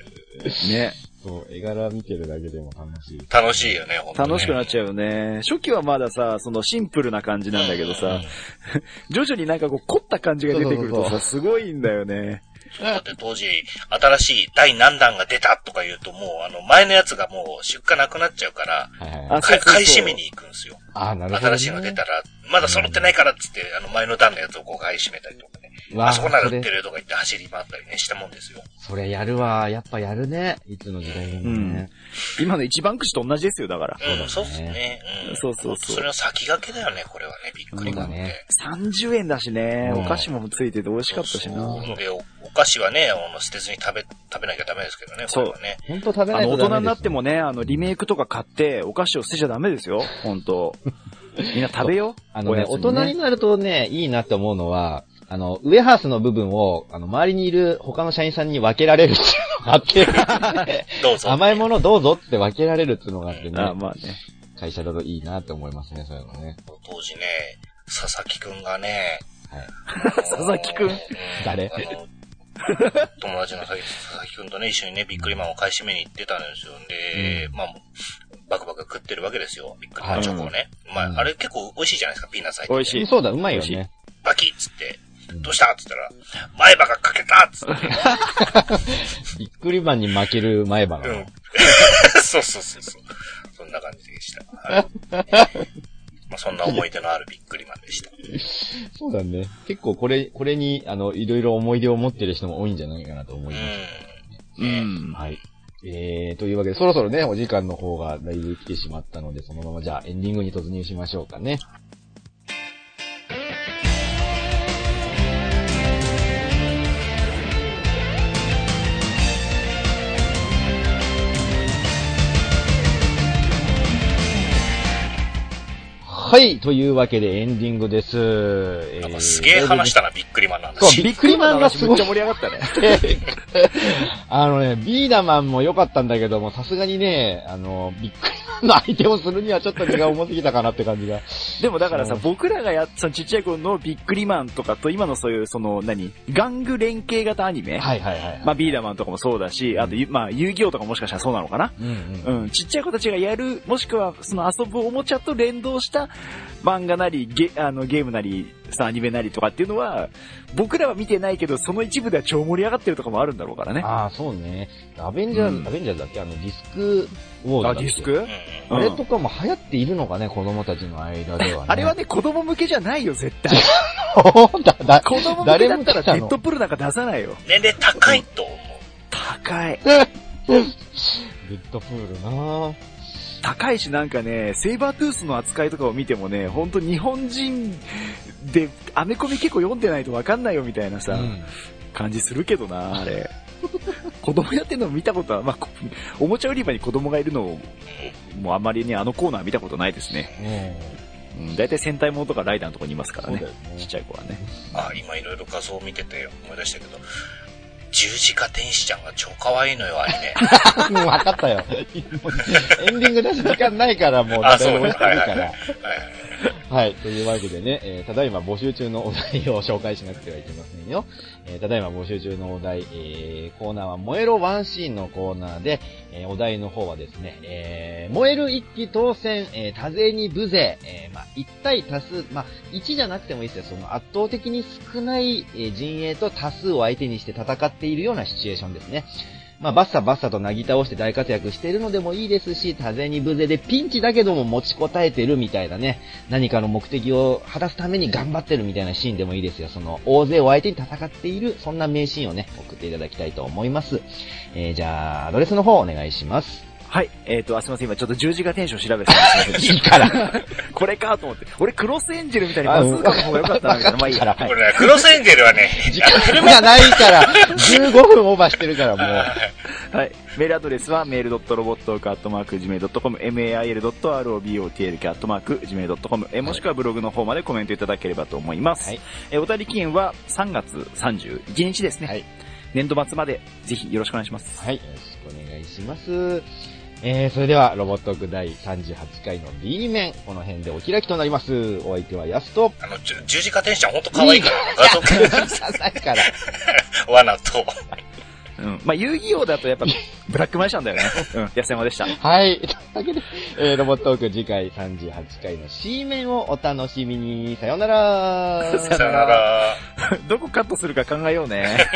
Speaker 3: ね。
Speaker 2: そう、絵柄見てるだけでも楽しい。
Speaker 1: 楽しいよね、本当に、ね。
Speaker 3: 楽しくなっちゃうよね。初期はまださ、そのシンプルな感じなんだけどさ、徐々になんかこう凝った感じが出てくると
Speaker 2: そうそう
Speaker 3: さ、すごいんだよね。
Speaker 1: だって当時、新しい第何弾が出たとか言うと、もう、あの、前のやつがもう出荷なくなっちゃうから、
Speaker 2: はいはい。
Speaker 1: 買い占めに行くんですよ。
Speaker 2: あ、なるほど、ね。
Speaker 1: 新しいの出たら、まだ揃ってないからっつって、あの、前の段のやつをこう買い占めたりとかね。
Speaker 2: わ
Speaker 1: あそこなら売ってるとか言って走り回ったりね、したもんですよ。
Speaker 2: それやるわ。やっぱやるね。いつの時代でもね。
Speaker 3: 今の一番くじと同じですよ、だから。
Speaker 1: うん、そうっすね。うん。
Speaker 3: そうそうそう
Speaker 1: それの先駆けだよね、これはね、びっくり
Speaker 2: だね
Speaker 3: 30円だしね、
Speaker 2: うん
Speaker 3: お菓子もついてて美味しかったしな。
Speaker 1: そうで、おお菓子はね、あの捨てずに食べ、食べなきゃダメですけどね、これはね。
Speaker 2: ほんと食べな
Speaker 3: あの、
Speaker 2: いとダメです
Speaker 3: 大人になってもね、あの、リメイクとか買って、お菓子を捨てちゃダメですよ、本当みんな食べよう。
Speaker 2: あのね、
Speaker 3: お
Speaker 2: 大人になるとね、いいなって思うのは、あの、ウエハースの部分を、あの、周りにいる他の社員さんに分けられるっていうのがあって、
Speaker 1: どうぞ。
Speaker 2: 甘いものどうぞって分けられるっていうのがあってね、
Speaker 3: あまあね。
Speaker 2: 会社だといいなって思いますね、そういうのね。
Speaker 1: 当時ね、佐々木くんがね、
Speaker 2: はい。
Speaker 3: 佐々木くん？
Speaker 1: う
Speaker 2: 誰？
Speaker 1: 友達の佐々木くんとね、一緒にね、ビックリマンを買い占めに行ってたんですよ。で、まあ、バクバク食ってるわけですよ。ビックリマンチョコをね。ま
Speaker 2: うん
Speaker 1: あ、あれ結構美味しいじゃないですか、ピーナッツ入ってて。
Speaker 3: 美味しい
Speaker 2: そうだ、うまいよね。
Speaker 1: バキッつって
Speaker 2: うん、
Speaker 1: どうした？っつったら、前歯が欠けたっつって。
Speaker 2: びっくりマンに負ける前歯が。
Speaker 1: うん。そうそうそうそう。そんな感じでした。はい。まあ、そんな思い出のあるビックリマンでした。
Speaker 2: そうだね。結構これ、これに、あの、いろいろ思い出を持ってる人も多いんじゃないかなと思います。
Speaker 1: うん。
Speaker 3: うん。
Speaker 2: はい。えー、というわけで、そろそろね、お時間の方がだいぶ来てしまったので、そのままじゃあエンディングに突入しましょうかね。はい、というわけでエンディングです。え
Speaker 1: なんかすげえ話したな、ビックリマンの
Speaker 2: そう、
Speaker 1: 話。
Speaker 2: ビックリマンがすごい
Speaker 3: めっちゃ盛り上がったね。
Speaker 2: あのね、ビーダマンも良かったんだけども、さすがにね、あの、ビックリ の相手をするにはちょっと荷が重すぎたかなって感じが。
Speaker 3: でもだからさ僕らがやっそのちっちゃい頃のビックリマンとかと今のそういう、その、何？玩具連携型アニメ？
Speaker 2: はいはいはい。
Speaker 3: まあ、ビーダマンとかもそうだし、あと、ゆまあ、遊戯王とかもしかしたらそうなのかな？
Speaker 2: うんうん。
Speaker 3: うん、ちっちゃい子たちがやる、もしくはその遊ぶおもちゃと連動した漫画なり、ゲあのゲームなり、さ、アニメなりとかっていうのは、僕らは見てないけど、その一部では超盛り上がってるとかもあるんだろうからね。
Speaker 2: ああ、そうね。アベンジャーズ、
Speaker 3: うん
Speaker 2: アベンジャーズだっけ？あの、ディスクウォーズだ
Speaker 3: あ、
Speaker 2: っけ？
Speaker 3: ディスク？
Speaker 1: うんうん。
Speaker 2: あれとかも流行っているのかね、子供たちの間ではね。
Speaker 3: あれはね、子供向けじゃないよ、絶対。
Speaker 2: だ、だ、
Speaker 3: 子供向けだったらデッドプールなんか出さないよ。
Speaker 1: 年齢高いと思う。
Speaker 3: 高い。
Speaker 2: デッドプールなぁ。
Speaker 3: 高いしなんかね、セイバートゥースの扱いとかを見てもね、ほんと日本人で、アメコミ結構読んでないとわかんないよみたいなさ、
Speaker 2: うん
Speaker 3: 感じするけどな、あれ。子供やってるの見たことは、まあ、こおもちゃ売り場に子供がいるのを、もうあんまりね、あのコーナー見たことないですね。うん、大体戦隊ものとかライダーのとこにいますからね。
Speaker 2: ね
Speaker 3: ちっちゃい子はね。
Speaker 1: あ、今いろいろ画像を見てて思い出したけど、十字架天使ちゃんが超可愛いのよ、アニメ。
Speaker 2: もう分かったよ。エンディング出す時間ないから、もう、
Speaker 1: あ
Speaker 2: 誰も押してるから。
Speaker 1: そうはいはい
Speaker 2: はい。というわけでね、えーただいま募集中のお題を紹介しなくてはいけませんよ。えーただいま募集中のお題、えーコーナーは燃えろワンシーンのコーナーで、えお題の方はですね、え燃える一騎当選、え多勢に無勢、えまあ、一対多数、まあ、1じゃなくてもいいですよ。その圧倒的に少ない、陣営と多数を相手にして戦っているようなシチュエーションですね。まあ、バッサバッサとなぎ倒して大活躍しているのでもいいですし、多勢に無勢でピンチだけども持ちこたえてるみたいなね、何かの目的を果たすために頑張ってるみたいなシーンでもいいですよ。その、大勢を相手に戦っている、そんな名シーンをね、送っていただきたいと思います。えー、じゃあ、アドレスの方お願いします。
Speaker 3: はい。えっ、と、あ、すみません。今ちょっと十字架テンション調べてたんです
Speaker 2: いいから。
Speaker 3: これかと思って。俺クロスエンジェルみたいにバズーカの方が良かったな、みたいな。まあいいや。
Speaker 2: わ
Speaker 3: はい
Speaker 1: これね、クロスエンジェルはね、
Speaker 2: 時間がないから、15分オーバーしてるからもう。
Speaker 3: はい。メールアドレスは、メールドットロボットカットマーク Gmail.com、mail.robotk カットマーク Gmail.com、えーもしくはブログの方までコメントいただければと思います。
Speaker 2: はい
Speaker 3: えーお便り期限は3月31日ですね。
Speaker 2: はい
Speaker 3: 年度末までぜひよろしくお願いします。
Speaker 2: はい。よろしくお願いします。えー、それでは、ロボットーク第38回の B 面、この辺でお開きとなります。お相手はヤスと、
Speaker 1: あの、十字架天使ちゃんほんと可愛いから、画像
Speaker 2: ささいから。
Speaker 1: 罠と。
Speaker 3: うん。まあ、遊戯王だとやっぱ、ブラックマジシャンだよね。うん。安山でした。
Speaker 2: はい。というわけで、えー、ロボットーク次回38回の C 面をお楽しみに。さようなら。
Speaker 1: さよなら。
Speaker 3: どこカットするか考えようね。